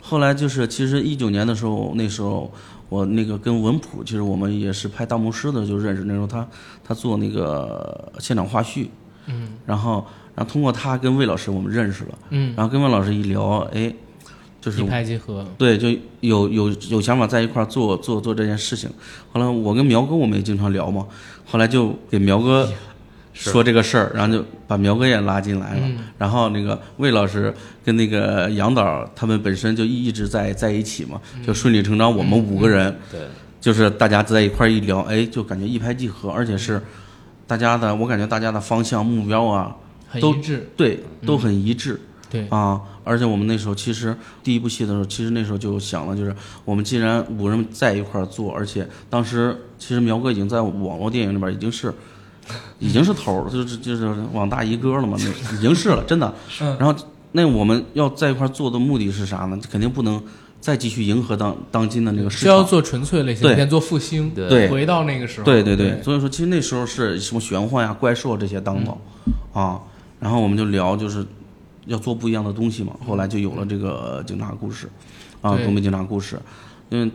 C: 后来就是其实一九年的时候，那时候我那个跟文普，其实我们也是拍大牧师的就认识，那时候他他做那个现场话絮，
A: 嗯。
C: 然后然后通过他跟魏老师我们认识了，
A: 嗯，
C: 然后跟魏老师一聊，哎，就是
A: 一拍即合。
C: 对，就有有有想法在一块儿做做做这件事情。后来我跟苗哥我们也经常聊嘛，后来就给苗哥说这个事儿，然后就把苗哥也拉进来了。
A: 嗯
C: 然后那个魏老师跟那个杨导他们本身就一一直在在一起嘛，就顺理成章，我们五个人
B: 对，
C: 就是大家在一块儿一聊，哎，就感觉一拍即合，而且是大家的，我感觉大家的方向目标啊，都
A: 很一致，
C: 对，都很一致。
A: 对，
C: 啊，而且我们那时候其实第一部戏的时候，其实那时候就想了，就是我们既然五人在一块儿做，而且当时其实苗哥已经在网络电影里边已经是已经是头儿了，就是就是网大一哥了嘛，那已经是了，真的。[LAUGHS]
A: 嗯
C: 然后那我们要在一块儿做的目的是啥呢？肯定不能再继续迎合当当今的那个市场。
A: 就要做纯粹类型
C: 对
A: 片，做复兴，
B: 对
C: 对
A: 回到那个时候。
C: 对对
A: 对，
C: 所以说其实那时候是什么玄幻呀、怪兽这些当道、啊，然后我们就聊就是要做不一样的东西嘛，后来就有了这个警察故事啊，
A: 对。
C: 东北警察故事，因为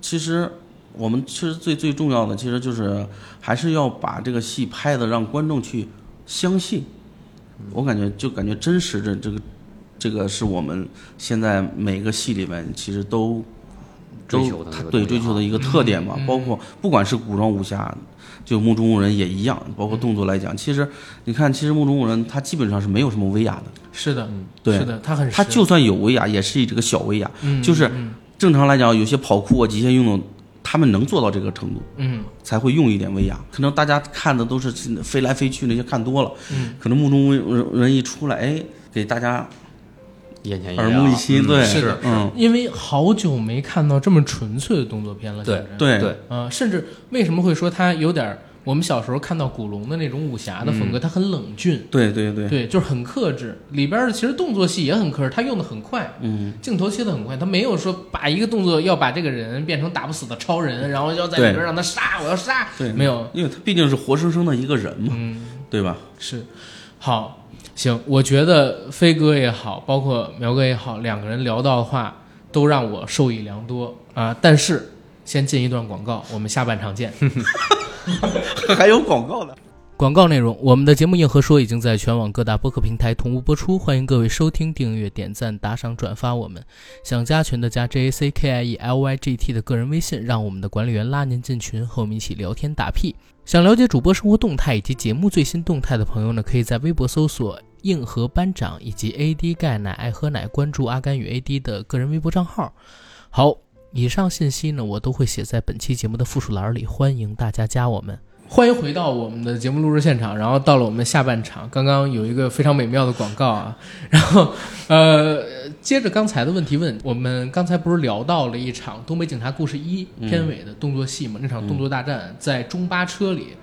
C: 其实我们其实最最重要的其实就是还是要把这个戏拍的让观众去相信，我感觉就感觉真实的这个这个是我们现在每个戏里面其实都。
B: 追求的
C: 他对追求的一个特点嘛，
A: 嗯。
C: 包括不管是古装武侠，就目中无人也一样，包括动作来讲，其实你看，其实目中无人他基本上是没有什么威亚的，
A: 是的，
C: 对
A: 是的，他很
C: 他就算有威亚，也是这个小威亚，
A: 嗯
C: 就是
A: 嗯
C: 正常来讲，有些跑酷啊、极限运动，他们能做到这个程度，
A: 嗯
C: 才会用一点威亚。可能大家看的都是飞来飞去那些看多了，
A: 嗯，
C: 可能目中无人一出来，哎，给大家
B: 眼前一
C: 耳目一
B: 亮
C: 新，
B: 嗯
C: 对，
A: 是的
C: 嗯，
A: 因为好久没看到这么纯粹的动作片了，
B: 对
C: 对
B: 对，
A: 嗯，甚至为什么会说它有点儿我们小时候看到古龙的那种武侠的风格，它很冷峻，
C: 对对对，
A: 对，就是很克制。里边儿的其实动作戏也很克制，他用的很快，
C: 嗯，
A: 镜头切的很快，他没有说把一个动作要把这个人变成打不死的超人，然后要在里
C: 对
A: 边让他杀，我要杀，
C: 对，
A: 没有，
C: 因为他毕竟是活生生的一个人嘛，
A: 嗯，
C: 对吧？
A: 是，好，行，我觉得飞哥也好，包括苗哥也好，两个人聊到的话都让我受益良多啊。但是先进一段广告，我们下半场见。[LAUGHS]
C: 还有广告呢。
A: 广告内容：我们的节目《硬核说》已经在全网各大播客平台同步播出，欢迎各位收听、订阅、点赞、打赏、转发我们。想加群的加 J A C K I E L Y G T 的个人微信，让我们的管理员拉您进群，和我们一起聊天打屁。想了解主播生活动态以及节目最新动态的朋友呢，可以在微博搜索“硬核班长”以及 A D 钙奶爱喝奶，关注阿甘与 A D 的个人微博账号。好，以上信息呢，我都会写在本期节目的附属栏里，欢迎大家加我们。欢迎回到我们的节目录制现场，然后到了我们下半场，刚刚有一个非常美妙的广告啊，[LAUGHS] 然后呃，接着刚才的问题问，我们刚才不是聊到了一场《东北警察故事一》片尾的动作戏嘛？那场动作大战在中巴车里，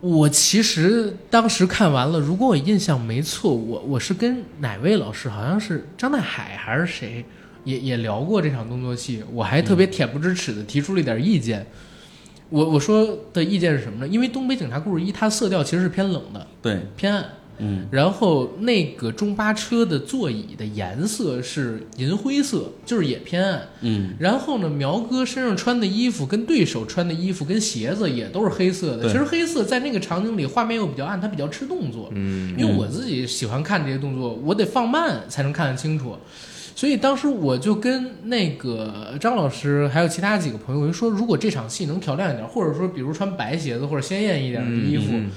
A: 我其实当时看完了，如果我印象没错，我我是跟哪位老师，好像是张大海还是谁，也也聊过这场动作戏，我还特别恬不知耻的提出了一点意见。我我说的意见是什么呢？因为《东北警察故事一》它色调其实是偏冷的，
C: 对，
A: 偏暗。
C: 嗯，
A: 然后那个中巴车的座椅的颜色是银灰色，就是也偏暗。
C: 嗯，
A: 然后呢，苗哥身上穿的衣服跟对手穿的衣服跟鞋子也都是黑色的。其实黑色在那个场景里画面又比较暗，它比较吃动作。
B: 嗯
A: 因为我自己喜欢看这些动作，我得放慢才能看得清楚。所以当时我就跟那个张老师还有其他几个朋友我就说，如果这场戏能调亮一点，或者说比如穿白鞋子或者鲜艳一点的衣服，
B: 嗯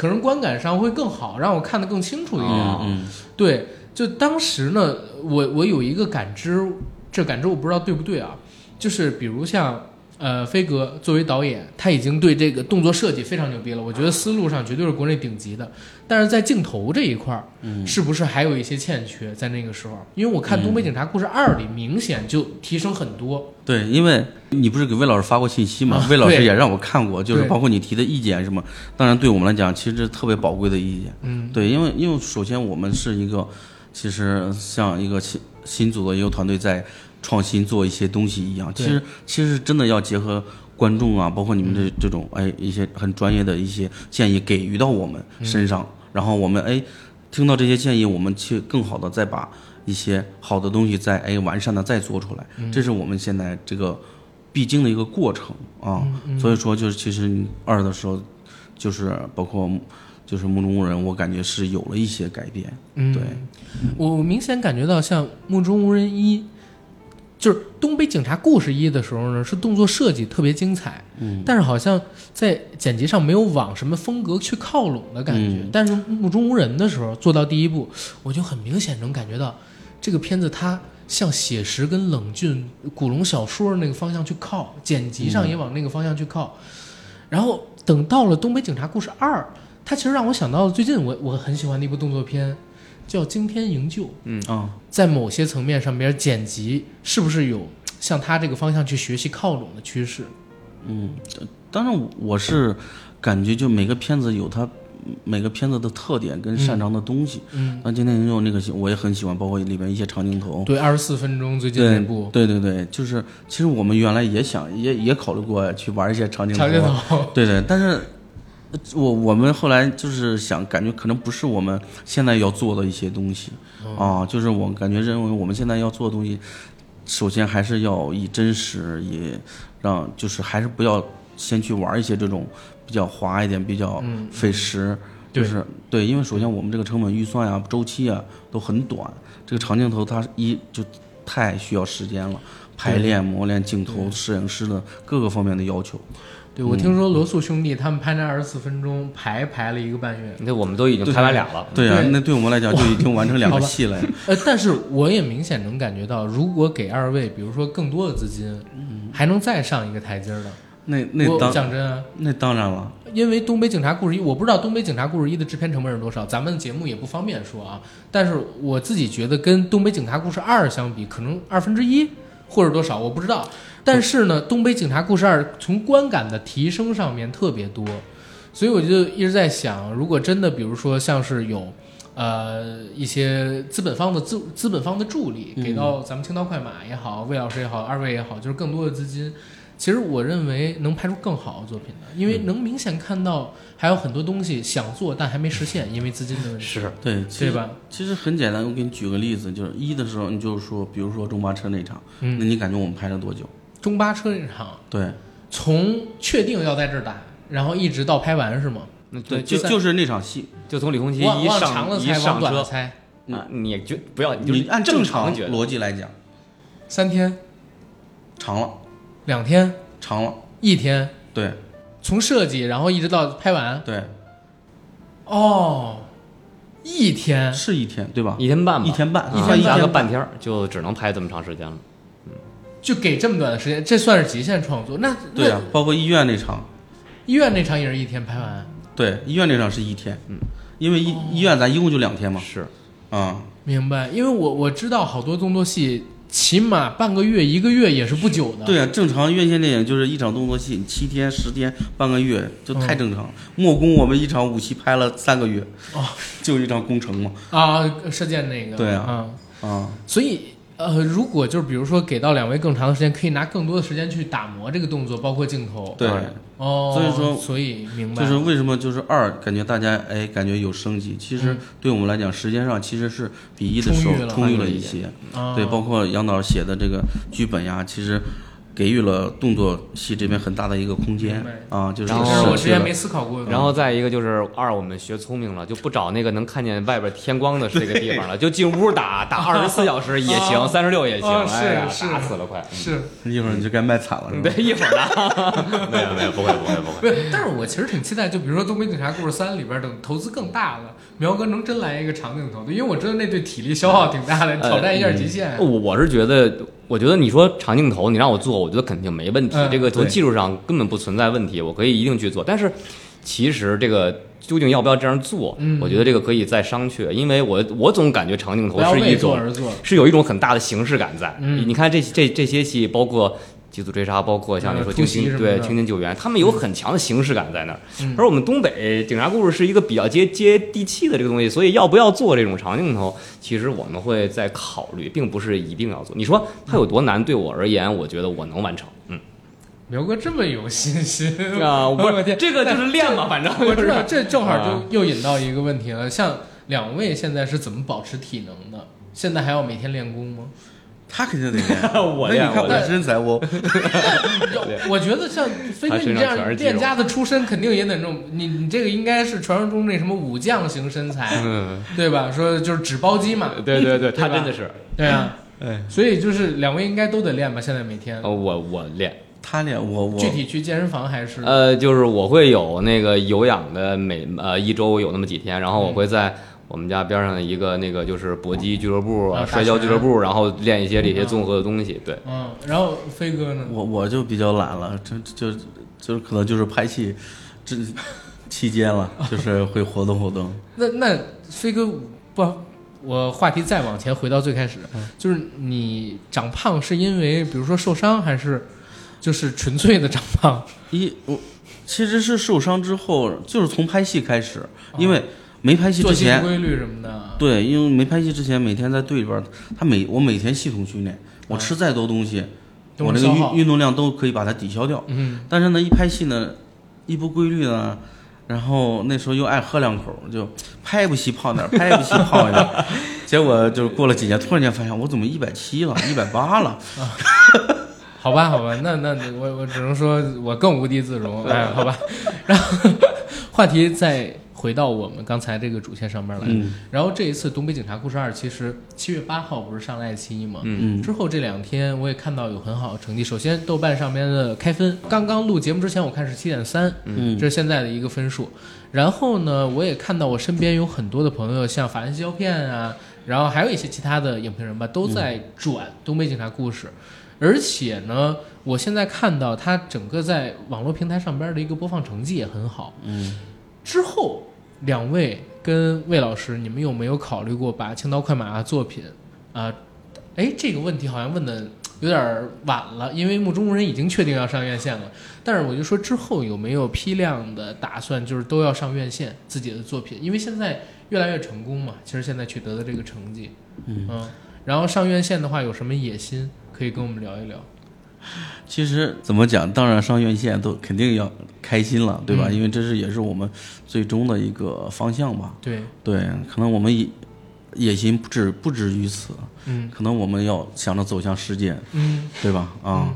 A: 可能观感上会更好，让我看得更清楚一点。
B: 哦
C: 嗯
A: 对，就当时呢，我我有一个感知，这感知我不知道对不对啊，就是比如像呃飞哥作为导演，他已经对这个动作设计非常牛逼了，我觉得思路上绝对是国内顶级的，但是在镜头这一块儿，
C: 嗯
A: 是不是还有一些欠缺？在那个时候，因为我看《东北警察故事二》里明显就提升很多，
C: 对，因为你不是给魏老师发过信息吗？
A: 啊
C: 魏老师也让我看过，就是包括你提的意见什么，当然对我们来讲，其实特别宝贵的意见。
A: 嗯，
C: 对，因为因为首先我们是一个，其实像一个新新组的一个团队在创新做一些东西一样，其实其实真的要结合观众啊，包括你们这这种哎一些很专业的一些建议给予到我们身上，然后我们哎听到这些建议，我们去更好的再把一些好的东西再哎完善的再做出来，这是我们现在这个必经的一个过程啊。所以说就是其实你二的时候，就是包括就是目中无人，我感觉是有了一些改变。
A: 嗯，
C: 对，
A: 我我明显感觉到像《目中无人一》，就是《东北警察故事一》的时候呢，是动作设计特别精彩，
C: 嗯，
A: 但是好像在剪辑上没有往什么风格去靠拢的感觉。
C: 嗯
A: 但是《目中无人》的时候做到第一步，我就很明显能感觉到这个片子它向写实跟冷峻、古龙小说那个方向去靠，剪辑上也往那个方向去靠。然后等到了《东北警察故事二》，它其实让我想到了最近我我很喜欢的一部动作片，叫《惊天营救》。
C: 嗯啊，
A: 在某些层面上边剪辑是不是有向他这个方向去学习靠拢的趋势？
C: 嗯，当然我是感觉就每个片子有它每个片子的特点跟擅长的东西。
A: 嗯，
C: 那今天用那个我也很喜欢，包括里边一些长镜头。
A: 对，二十四分钟最近那
C: 对
A: 部
C: 对对对，就是其实我们原来也想也也考虑过去玩一些长镜头啊，
A: 长镜头，
C: 对对，但是呃我我们后来就是想，感觉可能不是我们现在要做的一些东西、啊，就是我感觉认为我们现在要做的东西，首先还是要以真实，也让就是还是不要先去玩一些这种比较滑一点、比较
A: 嗯
C: 费时。就
A: 对
C: 是对，因为首先我们这个成本预算呀、周期啊都很短，这个长镜头它一就太需要时间了，排练、磨练镜头、摄影师的各个方面的要求。
A: 对我听说罗素兄弟他们拍那二十四分钟排排了一个半月，
B: 那我们都已经拍完俩了。
C: 对啊，那对我们来讲就已经完成两个戏了呀。
A: 呃，但是我也明显能感觉到，如果给二位，比如说更多的资金，还能再上一个台阶儿的。
C: 那那
A: 我
C: 当
A: 讲真啊，
C: 那当然了，
A: 因为《东北警察故事一》，我不知道《东北警察故事一》的制片成本是多少，咱们节目也不方便说啊。但是我自己觉得跟《东北警察故事二》相比，可能二分之一或者多少，我不知道。但是呢，《东北警察故事二》从观感的提升上面特别多，所以我就一直在想，如果真的比如说像是有。呃，一些资本方的资资本方的助力，给到咱们青刀快马也好，魏老师也好，二位也好，就是更多的资金，其实我认为能拍出更好的作品的，因为能明显看到还有很多东西想做但还没实现，因为资金的问题，
B: 是，
C: 对，其实
A: 对吧？
C: 其实很简单，我给你举个例子，就是一的时候，你就是说，比如说中巴车那场，那
A: 嗯，
C: 你感觉我们拍了多久？
A: 中巴车那场
C: 对，
A: 从确定要在这儿打，然后一直到拍完是吗？
B: 那
C: 对，
B: 就
C: 就就是那场戏，
B: 就从李红旗
A: 往
B: 一上一
A: 往长了猜，往
B: 上车那，你就不要，就是
C: 你按
B: 正
C: 常逻辑来讲，
A: 三天、
C: 长了，
A: 两天、
C: 长了，
A: 一天，
C: 对。
A: 从设计然后一直到拍完，
C: 对，
A: 哦，一天，
C: 是一天对吧？
B: 一天半吧，
C: 一天半
B: 啊
A: 一天半
B: 加个半天儿，就只能拍这么长时间了。
A: 就给这么短的时间，这算是极限创作。那
C: 对啊，包括医院那场，
A: 医院那场也是一天拍完，
C: 对，医院那场是一天，嗯，因为医医院咱一共就两天嘛，
B: 是，
C: 啊，
A: 明白？因为我我知道好多动作戏，起码半个月、一个月也是不久的。
C: 对啊，正常院线电影就是一场动作戏，七天、十天、半个月就太正常。了。莫宫我们一场武戏拍了三个月，
A: 哦，[LAUGHS]
C: 就一场工程嘛，
A: 啊，射箭那个，
C: 对啊。啊，
A: 所以呃，如果就是比如说给到两位更长的时间，可以拿更多的时间去打磨这个动作，包括镜头。
C: 对，
A: 哦，
C: 所以说
A: 所以明白。
C: 就，是为什么就是二感觉大家哎感觉有升级，其实
A: 嗯。
C: 对我们来讲时间上其实是比一的时候
A: 充裕了
B: 一
C: 一些，
A: 啊
C: 对，包括杨导写的这个剧本呀，其实给予了动作戏这边很大的一个空间啊，就是
B: 然后
A: 我之前没思考过。
B: 然后再一个就是二，我们学聪明了，就不找那个能看见外边天光的这个地方了，就进屋打，打 [LAUGHS] 二十四小时也行，
A: 啊
B: 三十六也行，
A: 啊是
B: 哎呀，
A: 是
B: 打死了快。
A: 是，
C: 一会儿你就该卖惨了，是吧？
B: 对，一会儿呢？[LAUGHS] 没有没有，不会不会不会。
A: 但是我其实挺期待，就比如说《东北警察故事三》里边等投资更大了，苗哥能真来一个长镜头的，因为我知道那对体力消耗挺大的，挑战一下极限。
B: 我我是觉得，我觉得你说长镜头，你让我做，我觉得肯定没问题。
A: 嗯
B: 这个从技术上根本不存在问题，我可以一定去做。但是其实这个究竟要不要这样做，
A: 嗯
B: 我觉得这个可以再商榷，因为我我总感觉长镜头是一种是有一种很大的形式感在。
A: 嗯
B: 你看这这这些戏，包括。极速追杀，包括像你说
A: 嗯突
B: 惊心对
A: 袭什么的
B: 情救援，他们有很强的形式感在那儿。
A: 嗯
B: 而我们东北警察故事是一个比较接接地气的这个东西，所以要不要做这种长镜头，其实我们会在考虑，并不是一定要做。你说它有多难？对我而言，我觉得我能完成。嗯，
A: 刘哥这么有信心
B: 啊，不
A: 我
B: 这个就是练嘛，反正
A: 我知道，[LAUGHS] 这正好
B: 啊
A: 就又引到一个问题了，像两位现在是怎么保持体能的？现在还要每天练功吗？
C: 他肯定得练。[LAUGHS]
B: 我
C: 那你看我
B: 练。我练
C: 的身材，我 [LAUGHS]
A: 我觉得像飞哥你这样
B: 上全是肌肉。
A: 练家子出身，肯定也得那种，你你这个应该是传说中那什么武将型身材，
B: 嗯，
A: 对吧？说就是纸包鸡嘛，
B: 对对对，
A: 对
B: 他真的是，
A: 对啊，
C: 哎，
A: 所以就是两位应该都得练吧？现在每天。
B: 哦，我我练，
C: 他练我我。
A: 具体去健身房还是？
B: 呃，就是我会有那个有氧的每呃一周有那么几天，然后我会在我们家边上的一个那个就是搏击俱乐部摔跤俱乐部，然后练一些这些综合的东西。对，
A: 嗯，然后飞哥呢？
C: 我我就比较懒了，这就就可能就是拍戏这期间了，[LAUGHS] 就是会活动活动。
A: 那那飞哥不，我话题再往前回到最开始，就是你长胖是因为比如说受伤，还是就是纯粹的长胖？
C: 一我其实是受伤之后，就是从拍戏开始，因为没拍戏之前，
A: 规律什么的？
C: 对，因为没拍戏之前，每天在队里边儿，他每我每天系统训练，我吃再多东西，
A: 都
C: 我这个运运动量都可以把它抵消掉。
A: 嗯，
C: 但是呢，一拍戏呢，一不规律呢，然后那时候又爱喝两口，就拍不稀胖点儿，拍不稀胖一点儿。[LAUGHS] 结果就是过了几年，突然间发现我怎么一百七了，[LAUGHS] 一百八了。[LAUGHS]
A: 好吧，好吧，那那我我只能说我更无地自容。哎，好吧，然后话题再回到我们刚才这个主线上面来。
C: 嗯
A: 然后这一次《东北警察故事二》其实七月八号不是上了爱奇艺嘛？
C: 嗯
A: 之后这两天我也看到有很好的成绩。首先，豆瓣上面的开分，刚刚录节目之前我看是七点三，
C: 嗯
A: 这是现在的一个分数。然后呢，我也看到我身边有很多的朋友，像法兰西胶片啊，然后还有一些其他的影评人吧，都在转《东北警察故事》而且呢，我现在看到它整个在网络平台上边的一个播放成绩也很好。
C: 嗯，
A: 之后，两位跟魏老师，你们有没有考虑过把青刀快马的作品啊？哎，这个问题好像问的有点晚了，因为《目中无人》已经确定要上院线了。但是我就说之后有没有批量的打算，就是都要上院线自己的作品，因为现在越来越成功嘛。其实现在取得的这个成绩，
C: 嗯
A: 然后上院线的话有什么野心，可以跟我们聊一聊。
C: 其实怎么讲，当然上院线都肯定要开心了，对吧？
A: 嗯。
C: 因为这是也是我们最终的一个方向吧。
A: 对，
C: 对，可能我们野野心不止不止于此，
A: 嗯。
C: 可能我们要想着走向世界，
A: 嗯。
C: 对吧？啊、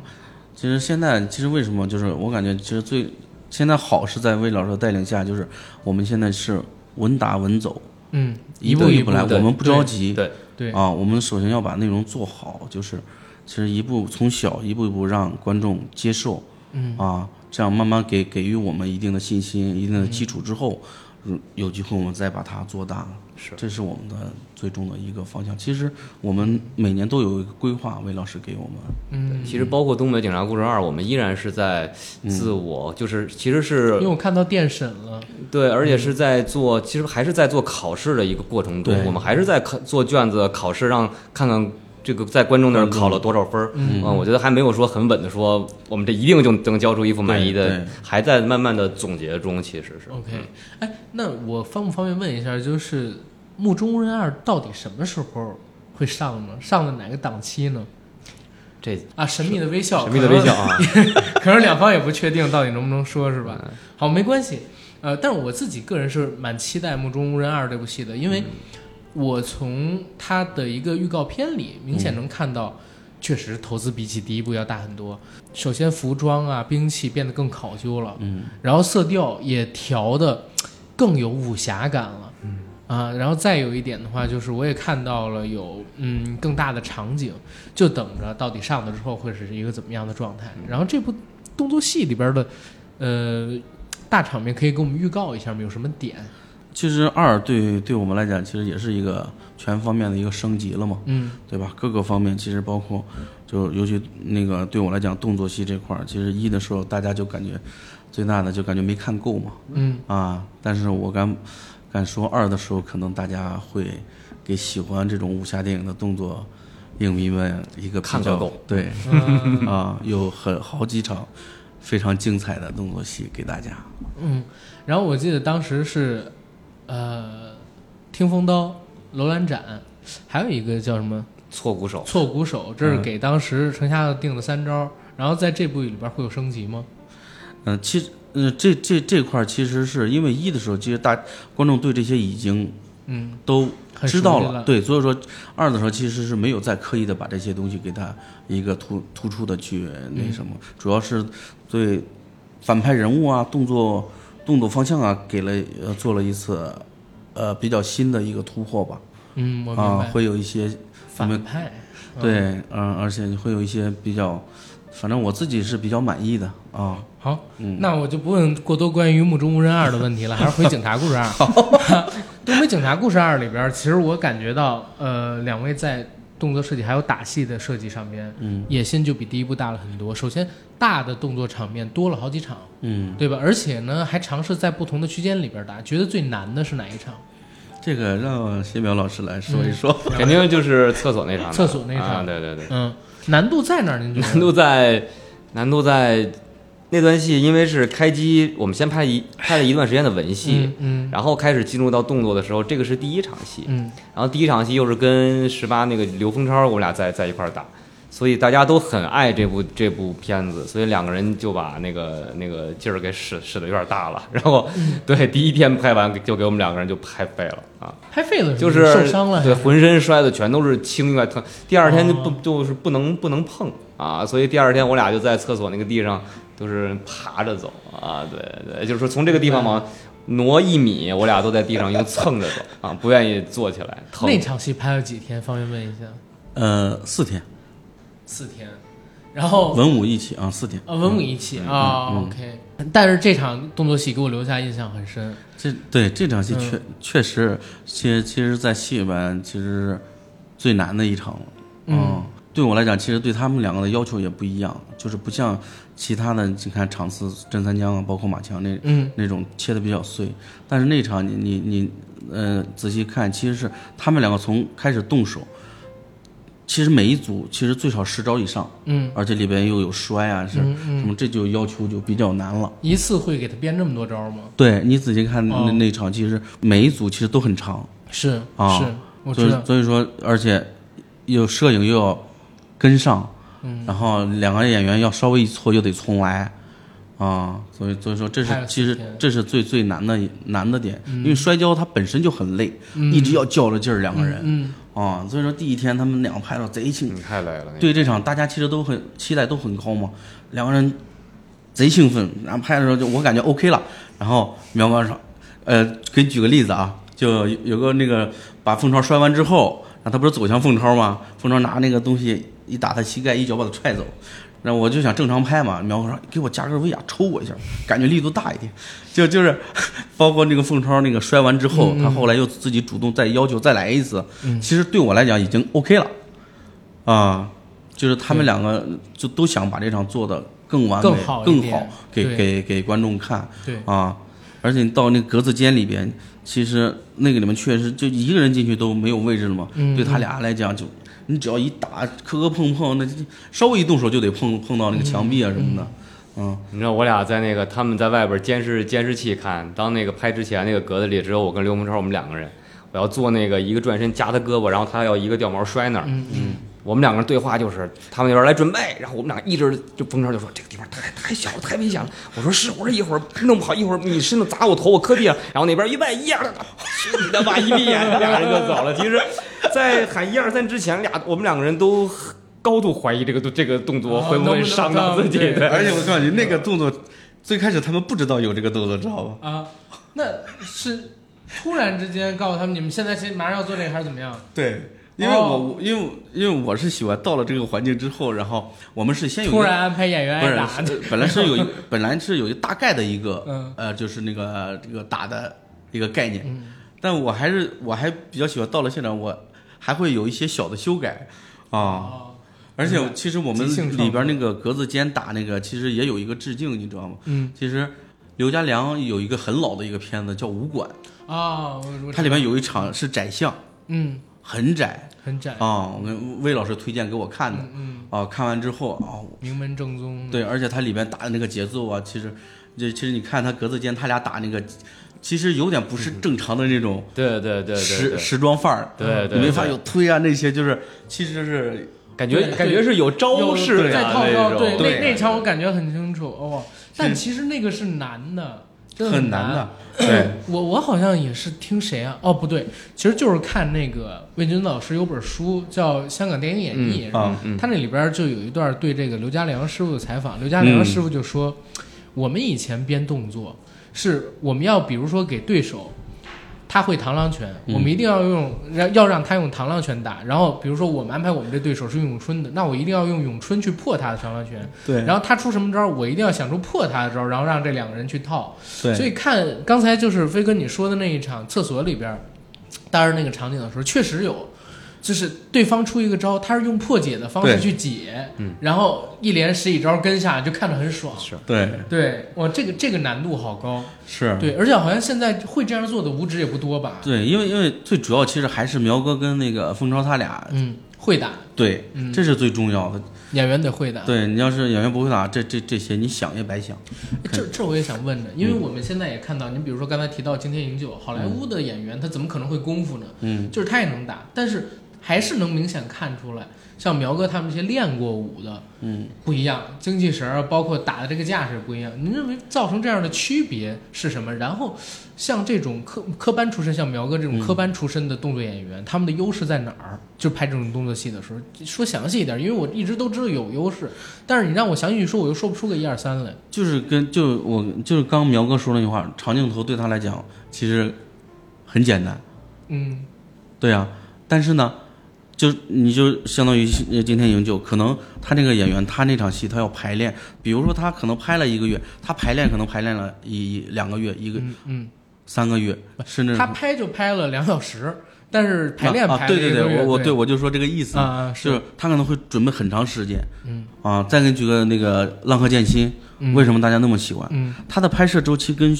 C: 其实现在其实为什么？就是我感觉其实最现在好是在魏老师的带领下，就是我们现在是稳打稳走，
A: 嗯，
C: 一
A: 步一步
C: 一来，
B: 对
C: 我们不着急。
B: 对，
A: 对，
C: 啊，我们首先要把内容做好，就是其实一步从小一步一步让观众接受，嗯。啊，这样慢慢给给予我们一定的信心、一定的基础之后，嗯有机会我们再把它做大，
B: 是。
C: 这是我们的最终的一个方向。其实我们每年都有一个规划，魏老师给我们，
A: 嗯，
B: 其实包括《东北警察故事二》，我们依然是在自我，就是其实是
A: 因为我看到电审了，
B: 对，而且是在做，其实还是在做考试的一个过程中，
C: 对。
B: 我们还是在考做卷子考试，让看看这个在观众那儿考了多少分儿。嗯，我觉得还没有说很稳的说，我们这一定就能交出一副满意的还在慢慢的总结中，其实是。
A: OK，哎，那我方不方便问一下，就是《目中无人二》到底什么时候会上呢？上的哪个档期呢？
B: 这
A: 啊，神秘的微笑，
B: 神秘的微笑啊，[LAUGHS]
A: 可能两方也不确定到底能不能说，是吧？好，没关系。呃，但是我自己个人是蛮期待《目中无人二》这部戏的，因为我从它的一个预告片里明显能看到，确实投资比起第一部要大很多。首先，服装啊、兵器变得更考究了，
C: 嗯，
A: 然后色调也调的更有武侠感了，嗯啊，然后再有一点的话，就是我也看到了有嗯更大的场景，就等着到底上了之后会是一个怎么样的状态。然后这部动作戏里边的呃大场面可以给我们预告一下吗？有什么点？
C: 其实二对对我们来讲，其实也是一个全方面的一个升级了嘛，
A: 嗯
C: 对吧？各个方面其实包括，就尤其那个对我来讲，动作戏这块儿，其实一的时候大家就感觉最大的就感觉没看够嘛，
A: 嗯
C: 啊，但是我敢敢说二的时候，可能大家会给喜欢这种武侠电影的动作影迷们一个
B: 看个够，
C: 对
A: 嗯
C: 啊，有很好几场非常精彩的动作戏给大家。
A: 嗯，然后我记得当时是呃听风刀、楼兰斩，还有一个叫什么？
B: 错骨手，
A: 错骨手，这是给当时程瞎子定的三招。然后在这部里边会有升级吗？
C: 嗯、其实，嗯、这这这块其实是因为一的时候，其实大观众对这些已经
A: 嗯，
C: 都知道了。对，所以说二的时候其实是没有再刻意的把这些东西给他一个突突出的去那什么，主要是对反派人物啊、动作动作方向啊，给了呃做了一次呃比较新的一个突破吧，
A: 嗯，我明
C: 啊，
A: 白。
C: 会有一些
A: 反派，嗯，
C: 对，嗯、而且会有一些比较，反正我自己是比较满意的啊，
A: 好，
C: 嗯
A: 那我就不问过多关于《目中无人二》的问题了，[LAUGHS] 还是回《警察故事二》。东北警察故事二里边，其实我感觉到，呃，两位在动作设计还有打戏的设计上边，
C: 嗯
A: 野心就比第一部大了很多。首先，大的动作场面多了好几场，
C: 嗯，
A: 对吧？而且呢，还尝试在不同的区间里边打。觉得最难的是哪一场？
C: 这个让谢淼老师来说一说。
B: 肯定就是厕所那场，
A: 厕所那场
B: 啊，对对对。
A: 嗯，难度在哪儿？您觉得？
B: 难度在难度在那段戏，因为是开机，我们先拍一拍了一段时间的文戏，
A: 嗯
B: 然后开始进入到动作的时候，这个是第一场戏，
A: 嗯。
B: 然后第一场戏又是跟十八那个刘峰超，我们俩在在一块儿打，所以大家都很爱这部这部片子，所以两个人就把那个那个劲儿给使使的有点大了，然后 [LAUGHS] 对第一天拍完就给我们两个人就拍废了啊，
A: 嗯，拍废了
B: 就是
A: 受伤了，
B: 对，浑身摔的全都是青一块疼，第二天就不、
A: 哦。
B: 就是不能不能碰啊，所以第二天我俩就在厕所那个地上都是爬着走啊，对对，就是说从这个地方往挪一米，我俩都在地上用蹭着走啊，不愿意坐起来，疼。
A: 那场戏拍了几天？方便问一下？
C: 呃，四天，
A: 四天，然后
C: 文武一起啊，四天。
A: 啊，文武一起啊、o k 但是这场动作戏给我留下印象很深。
C: 这对这场戏
A: 嗯
C: 确、确实，其实其实，在戏里边其实最难的一场了。
A: 嗯
C: 对我来讲，其实对他们两个的要求也不一样，就是不像其他的，你看场次真三江啊，包括马强那
A: 嗯
C: 那种切的比较碎，但是那场你你你呃仔细看，其实是他们两个从开始动手，其实每一组其实最少十招以上，
A: 嗯
C: 而且里边又有摔啊，是
A: 嗯嗯，
C: 什么，这就要求就比较难了。
A: 一次会给他编这么多招吗？
C: 对你仔细看那、
A: 哦
C: 那场，其实每一组其实都很长，
A: 是、
C: 啊
A: 是，我
C: 所以。所以说，而且有摄影又要跟上，
A: 嗯。
C: 然后两个演员要稍微一错又得重来，啊，所以所以说这是其实这是最最难的难的点，因为摔跤它本身就很累，
A: 嗯。
C: 一直要较着劲儿两个人，
A: 嗯
C: 啊，所以说第一天他们两个拍到贼兴
B: 奋。太累了，
C: 对这场大家其实都很期待都很高嘛，两个人贼兴奋，然后拍的时候就我感觉 OK 了，然后苗哥说，呃，给你举个例子啊，就有有个那个把凤超摔完之后，然后他不是走向凤超吗？凤超拿那个东西一打他膝盖，一脚把他踹走。然后我就想正常拍嘛，苗哥说给我加个威亚抽我一下，感觉力度大一点。就就是，包括那个凤超那个摔完之后，
A: 嗯嗯
C: 他后来又自己主动再要求再来一次。其实对我来讲已经 OK 了，啊，就是他们两个就都想把这场做的更完美、
A: 更好
C: 更好，给给给观众看
A: 对，
C: 啊。而且你到那个格子间里边，其实那个里面确实就一个人进去都没有位置了嘛。
A: 嗯
C: 对他俩来讲，就你只要一打磕磕碰碰，那就稍微一动手就得碰碰到那个墙壁啊什么的。嗯，
B: 你知道我俩在那个他们在外边监视监视器看，当那个拍之前那个格子里只有我跟刘洪超我们两个人，我要做那个一个转身夹他胳膊，然后他要一个掉毛摔那儿。
A: 嗯嗯，
B: 我们两个人对话就是他们那边来准备，然后我们俩一直就冯超就说这个地方太太小了，太危险了。我说是，我说一会儿弄不好一会儿你身子砸我头，我磕地上。然后那边一拜一二，去你的吧！一闭眼，俩人就走了。其实，[LAUGHS] 在喊一二三之前，俩我们两个人都高度怀疑这个这个动作
A: 哦
B: 会不会伤到自己。
C: 而且我告诉你，那个动作最开始他们不知道有这个动作，知道吧？
A: 啊，那是突然之间告诉他们你们现在先马上要做这个还是怎么样？
C: 对，因为
A: 哦
C: 我、因为因为我是喜欢到了这个环境之后，然后我们是先有一个
A: 突然安排演员
C: 不是
A: 挨打，
C: 本来是有一 [LAUGHS] 本来是有一个大概的一个、
A: 嗯
C: 呃就是那个这个打的一个概念，
A: 嗯
C: 但我还是我还比较喜欢到了现场，我还会有一些小的修改啊。
A: 哦。
C: 而且其实我们里边那个格子间打那个，其实也有一个致敬，你知道吗？
A: 嗯。
C: 其实刘家良有一个很老的一个片子叫《武馆
A: 啊，
C: 它里面有一场是窄巷，
A: 嗯。
C: 很窄。
A: 很窄，
C: 啊。我跟魏老师推荐给我看的。
A: 嗯嗯，
C: 啊，看完之后啊，
A: 名门正宗，
C: 对，而且它里面打的那个节奏啊，其实，就其实你看他格子间他俩打那个，其实有点不是正常的那种
B: 对对对
C: 时时装范儿，
B: 对
C: 你没法有推啊那些，就是其实是
B: 感觉感觉是有招
A: 有
B: 式
A: 在。套招对
C: 对
A: 那那场我感觉很清楚哦，但其实那个是难的，
C: 很难的。对，[CLEARS THROAT]
A: 我我好像也是听谁啊？哦，不对，其实就是看那个魏军老师有本书叫《香港电影演义》，他那里边就有一段对这个刘家良师傅的采访。刘家良
C: 嗯
A: 师傅就说，我们以前编动作是我们要比如说给对手。他会螳螂拳，
C: 嗯
A: 我们一定要用让要让他用螳螂拳打，然后比如说我们安排我们这对手是用咏春的，那我一定要用咏春去破他的螳螂拳，
C: 对，
A: 然后他出什么招，我一定要想出破他的招，然后让这两个人去套。
C: 对，
A: 所以看刚才就是飞哥你说的那一场厕所里边儿，当时那个场景的时候，确实有，就是对方出一个招，他是用破解的方式去解，
B: 嗯
A: 然后一连十几招跟下，就看着很爽。
B: 是
C: 对
A: 对，哇，这个这个难度好高。
C: 是，
A: 对，而且好像现在会这样做的武指也不多吧？
C: 对，因为因为最主要其实还是苗哥跟那个凤超他俩，
A: 嗯，会打，
C: 对，
A: 嗯
C: 这是最重要的。
A: 演员得会打。
C: 对你要是演员不会打，这这这些你想也白想。
A: 哎这这我也想问的，因为我们现在也看到，您比如说刚才提到《惊天营救》，好莱坞的演员他怎么可能会功夫呢？
C: 嗯，
A: 就是他也能打，但是还是能明显看出来，像苗哥他们这些练过武的，
C: 嗯，
A: 不一样，精气神儿包括打的这个架势不一样。您认为造成这样的区别是什么？然后像这种科科班出身，像苗哥这种
C: 嗯
A: 科班出身的动作演员，他们的优势在哪儿？就拍这种动作戏的时候，说详细一点，因为我一直都知道有优势，但是你让我详细说，我又说不出个一二三来。
C: 就是跟就我就是刚苗哥说那句话，长镜头对他来讲其实很简单。
A: 嗯
C: 对呀、但是呢，就你就相当于呃今天营救，可能他那个演员他那场戏他要排练，比如说他可能拍了一个月，他排练可能排练了一两个月、一个
A: 嗯嗯，
C: 三个月，甚至
A: 他拍就拍了两小时，但是排练
C: 啊，
A: 排
C: 对对对，我我
A: 对
C: 对我就说这个意思，就是他可能会准备很长时间
A: 嗯
C: 啊。再给你举个那个《浪客剑心》，
A: 嗯
C: 为什么大家那么喜欢？
A: 嗯
C: 他的拍摄周期跟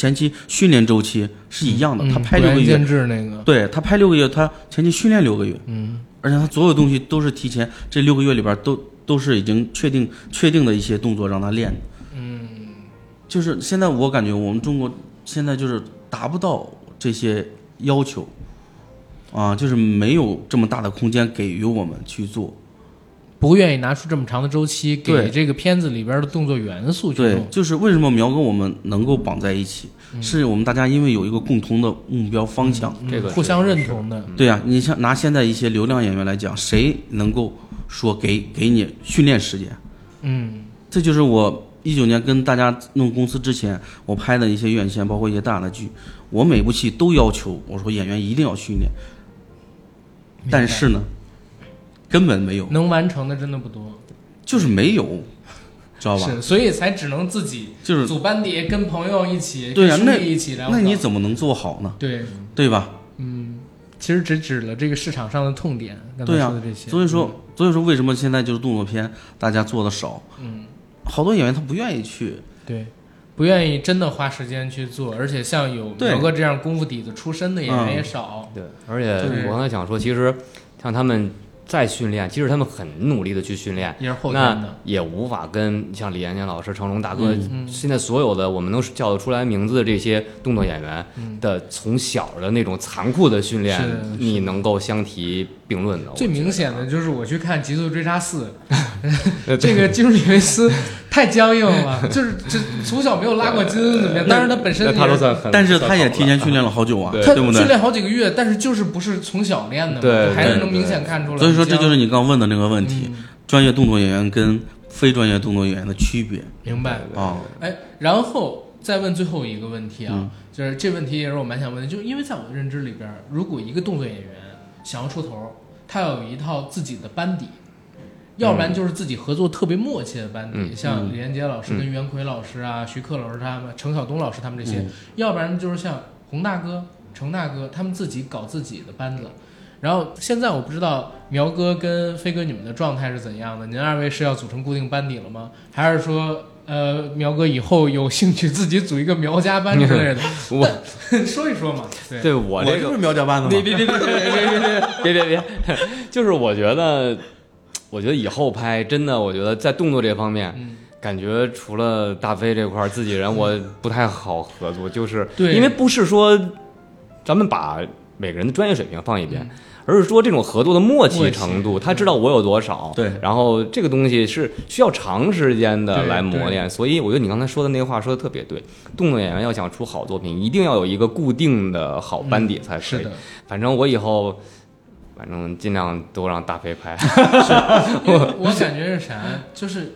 C: 前期训练周期是一样的，他
A: 嗯
C: 拍六个月对他拍六个月，他前期训练六个月。
A: 嗯
C: 而且他所有东西都是提前这六个月里边都都是已经确定确定的一些动作让他练的。
A: 嗯，
C: 就是现在我感觉我们中国现在就是达不到这些要求，啊，就是没有这么大的空间给予我们去做。
A: 不愿意拿出这么长的周期给
C: 对
A: 这个片子里边的动作元素去
C: 对，。就是为什么苗哥我们能够绑在一起，是我们大家因为有一个共同的目标方向。
A: 嗯
B: 这个
A: 互相认同的，
C: 对啊、你像拿现在一些流量演员来讲，谁能够说给给你训练时间？
A: 嗯
C: 这就是我一九年跟大家弄公司之前，我拍的一些院线，包括一些大的剧，我每部戏都要求我说演员一定要训练，但是呢，根本没有，
A: 能完成的真的不多，
C: 就是没有，知道吧？
A: 是，所以才只能自己
C: 就是
A: 组班底，跟朋友一起，
C: 对呀、
A: 跟
C: 那
A: 兄弟一起来。
C: 那你怎么能做好呢？
A: 对？
C: 对吧？
A: 嗯，其实只指了这个市场上的痛点，刚才
C: 对呀、
A: 说的这些。
C: 所以说，所以说为什么现在就是动作片大家做的少？
A: 嗯，
C: 好多演员他不愿意去。
A: 对，不愿意真的花时间去做，而且像有
C: 对
A: 苗哥这样功夫底子出身的演员
C: 嗯
A: 也少。
B: 对，而且我刚才想说，其实像他们在训练，即使他们很努力的去训练，
A: 也是后天
B: 那。也无法跟像李延年老师、成龙大哥，
A: 嗯。
B: 现在所有的我们能叫得出来名字的这些动作演员的从小的那种残酷的训练你能够相提并论的。
A: 最明显的就是我去看《极速追杀四》，[LAUGHS] [LAUGHS] 这个基努里维斯太僵硬了，就是这从小没有拉过筋怎么样？当然他本身
B: 那他都算很，
C: 但是他也提前 [LAUGHS] 训练了好久啊，
B: 对
A: 他
C: 对不对？
A: 训练好几个月，但是就是不是从小练的嘛，
B: 对
A: 还是能明显看出来。
C: 所以说这就是
A: 你
C: 你刚问的那个问题，专业动作演员跟非专业动作演员的区别
A: 明白。
C: 啊。
A: 哎，然后再问最后一个问题啊，
C: 嗯
A: 就是这问题也是我蛮想问的，就是因为在我的认知里边，如果一个动作演员想要出头，他要有一套自己的班底，要不然就是自己合作特别默契的班底，
B: 嗯
A: 像李连杰老师跟袁奎老师啊、徐克老师他们、程晓东老师他们这些，要不然就是像洪大哥、程大哥他们自己搞自己的班子。然后现在我不知道苗哥跟飞哥你们的状态是怎样的？您二位是要组成固定班底了吗？还是说，呃，苗哥以后有兴趣自己组一个苗家班之类的？[LAUGHS]
B: 我 [LAUGHS]
A: 说一说嘛。对，
B: 对我这个
C: 这不是苗家班的吗？
B: 别别别别别别别别别别，就是我觉得，我觉得以后拍真的，我觉得在动作这方面，
A: 嗯
B: 感觉除了大飞这块儿自己人，我不太好合作，就是
A: 对
B: 因为不是说咱们把每个人的专业水平放一边。
A: 嗯
B: 而是说这种合作的默契程度，他知道我有多少，
C: 对。
B: 然后这个东西是需要长时间的来磨练，所以我觉得你刚才说的那个话说的特别对，动作演员要想出好作品，一定要有一个固定的好班底才可以。
A: 是的，
B: 反正我以后，反正尽量都让大飞拍。
A: 因为 [LAUGHS] 我感觉是啥，就是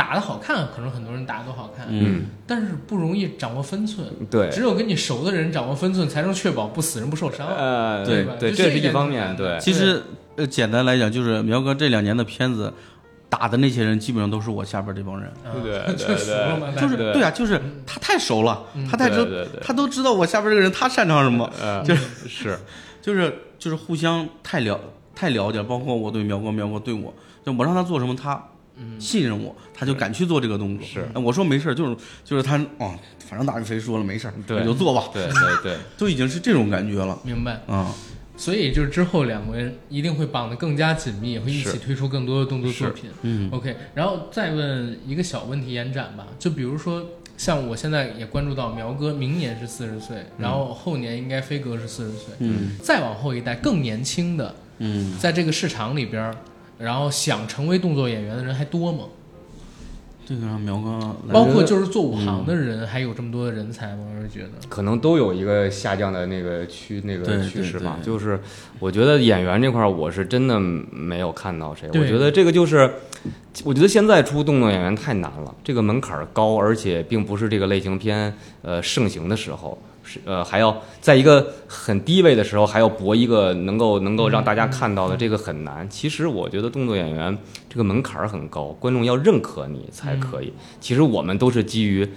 A: 打的好看，可能很多人打的都好看，
C: 嗯，
A: 但是不容易掌握分寸。
B: 对，
A: 只有跟你熟的人掌握分寸，才能确保不死人不受伤。
B: 呃，
C: 对
B: 对，
A: 这
B: 这是一方面，对，
C: 其实呃，简单来讲，就是苗哥这两年的片子打的那些人，基本上都是我下边这帮人。
B: 对 [LAUGHS] 对
C: 就是
B: 对。
C: 对啊，就是他太熟了，
A: 嗯。
C: 他太知他都知道我下边这个人他擅长什么，
B: 呃，
C: 就是 [LAUGHS]
B: 是，
C: 就是就是互相太了太了解，包括我对苗哥，苗哥对我，就我让他做什么，他信任我，他就敢去做这个动作。
B: 是。
C: 哎我说没事儿，就是就是他哦，反正大飞说了没事你就做吧，
B: 对对对，[LAUGHS]
C: 都已经是这种感觉了。
A: 明白。
C: 啊。
A: 所以就是之后两个人一定会绑得更加紧密，也会一起推出更多的动作作品。
C: 嗯。
A: OK，然后再问一个小问题延展吧，就比如说像我现在也关注到苗哥明年是四十岁，然后后年应该飞哥是四十岁，
C: 嗯。
A: 再往后一代更年轻的，
C: 嗯，
A: 在这个市场里边儿，然后想成为动作演员的人还多吗？
C: 这个让苗哥
A: 包括就是做武行的人，还有这么多的人才吗？我是觉得，
B: 可能都有一个下降的那个趋那个趋势嘛。
C: 对对
B: 就是我觉得演员这块儿，我是真的没有看到谁。我觉得这个就是，我觉得现在出动作演员太难了，这个门槛儿高，而且并不是这个类型片呃盛行的时候。是呃，还要在一个很低位的时候，还要搏一个能够能够让大家看到的，这个很难。其实我觉得动作演员这个门槛儿很高，观众要认可你才可以。其实我们都是基于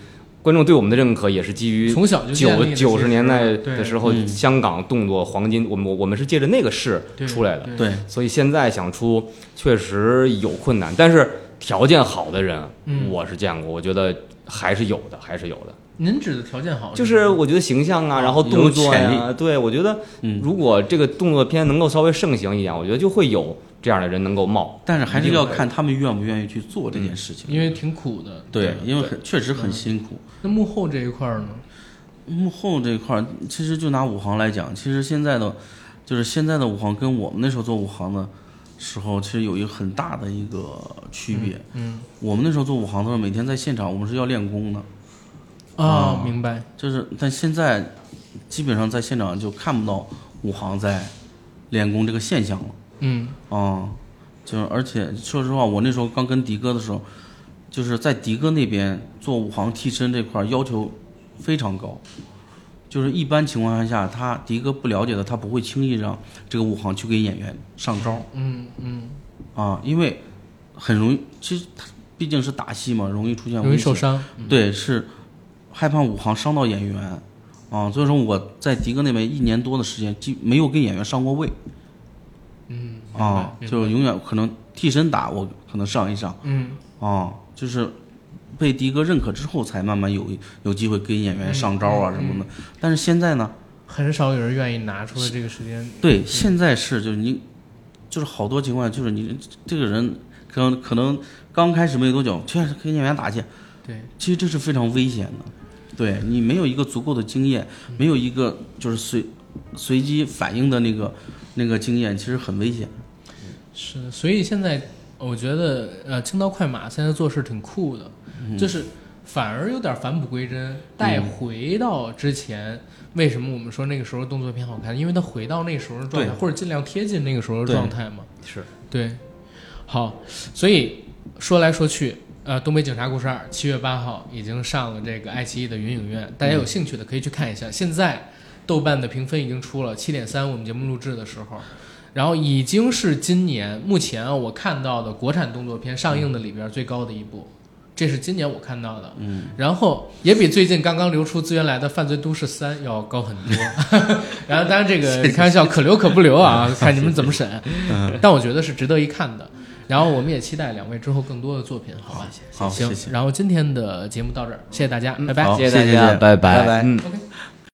B: 观众对我们的认可，也是基于
A: 从小
B: 九九十年代的时候，
C: 嗯。
B: 香港动作黄金，我们我我们是借着那个势出来的，
A: 对。
C: 对。
B: 所以现在想出确实有困难，但是条件好的人，
A: 嗯。
B: 我是见过，我觉得还是有的，还是有的。
A: 您指的条件好，
B: 就是我觉得形象啊，
C: 啊
B: 然后动作呀、对我觉得
C: 嗯
B: 如果这个动作片能够稍微盛行一点，我觉得就会有这样的人能够冒。
C: 但是还是要看他们愿不愿意去做这件事情。
A: 因为挺苦的。
C: 对，因为很确实很辛苦。
A: 那幕后这一块儿呢？
C: 幕后这一块儿，其实就拿武行来讲，其实现在的，就是现在的武行跟我们那时候做武行的时候，其实有一个很大的一个区别。
A: 嗯
C: 我们那时候做武行的时候，每天在现场，我们是要练功的，
A: 啊
C: 啊，
A: 明白。
C: 就是但现在基本上在现场就看不到武行在练功这个现象了。
A: 嗯
C: 啊，就是而且说实话，我那时候刚跟迪哥的时候，就是在迪哥那边做武行替身这块儿要求非常高，就是一般情况下，他迪哥不了解的，他不会轻易让这个武行去给演员上招
A: 嗯嗯，
C: 啊，因为很容易，其实他毕竟是打戏嘛，容易出现
A: 容易受伤。
C: 对，是害怕武行伤到演员。啊，所以说我在迪哥那边一年多的时间，既没有跟演员上过位。
A: 嗯
C: 啊，就永远可能替身打我可能上一上。
A: 嗯。
C: 啊，就是被迪哥认可之后，才慢慢有有机会跟演员上招啊
A: 嗯
C: 什么的。但是现在呢，
A: 很少有人愿意拿出来这个时间。
C: 对，现在是就是你，就是好多情况下就是你这个人可能可能刚开始没多久，确实跟演员打去，
A: 对，
C: 其实这是非常危险的，对你没有一个足够的经验，没有一个就是随随机反应的那个那个经验，其实很危险。
A: 是，所以现在我觉得，呃，青刀快马现在做事挺酷的，就是反而有点返璞归真，带回到之前。为什么我们说那个时候动作片好看？因为它回到那时候的状态，或者尽量贴近那个时候的状态嘛。
B: 是
A: 对，好，所以说来说去，呃，《东北警察故事二》七月八号已经上了这个爱奇艺的云影院，大家有兴趣的可以去看一下。现在豆瓣的评分已经出了七点三，我们节目录制的时候，然后已经是今年目前啊我看到的国产动作片上映的里边最高的一部。这是今年我看到的，嗯，然后也比最近刚刚流出资源来的《犯罪都市三》要高很多。[LAUGHS] 然后当然这个开玩笑，可留可不留啊，[LAUGHS] 看你们怎么审。但我觉得是值得一看的。然后我们也期待两位之后更多的作品，好吧？
C: 好，
A: 行
C: 谢，谢。
A: 然后今天的节目到这儿，谢谢大家，
C: 嗯
A: 拜拜。
B: 谢谢大家，
C: 谢谢
B: 拜
C: 拜拜
B: 嗯。
A: OK。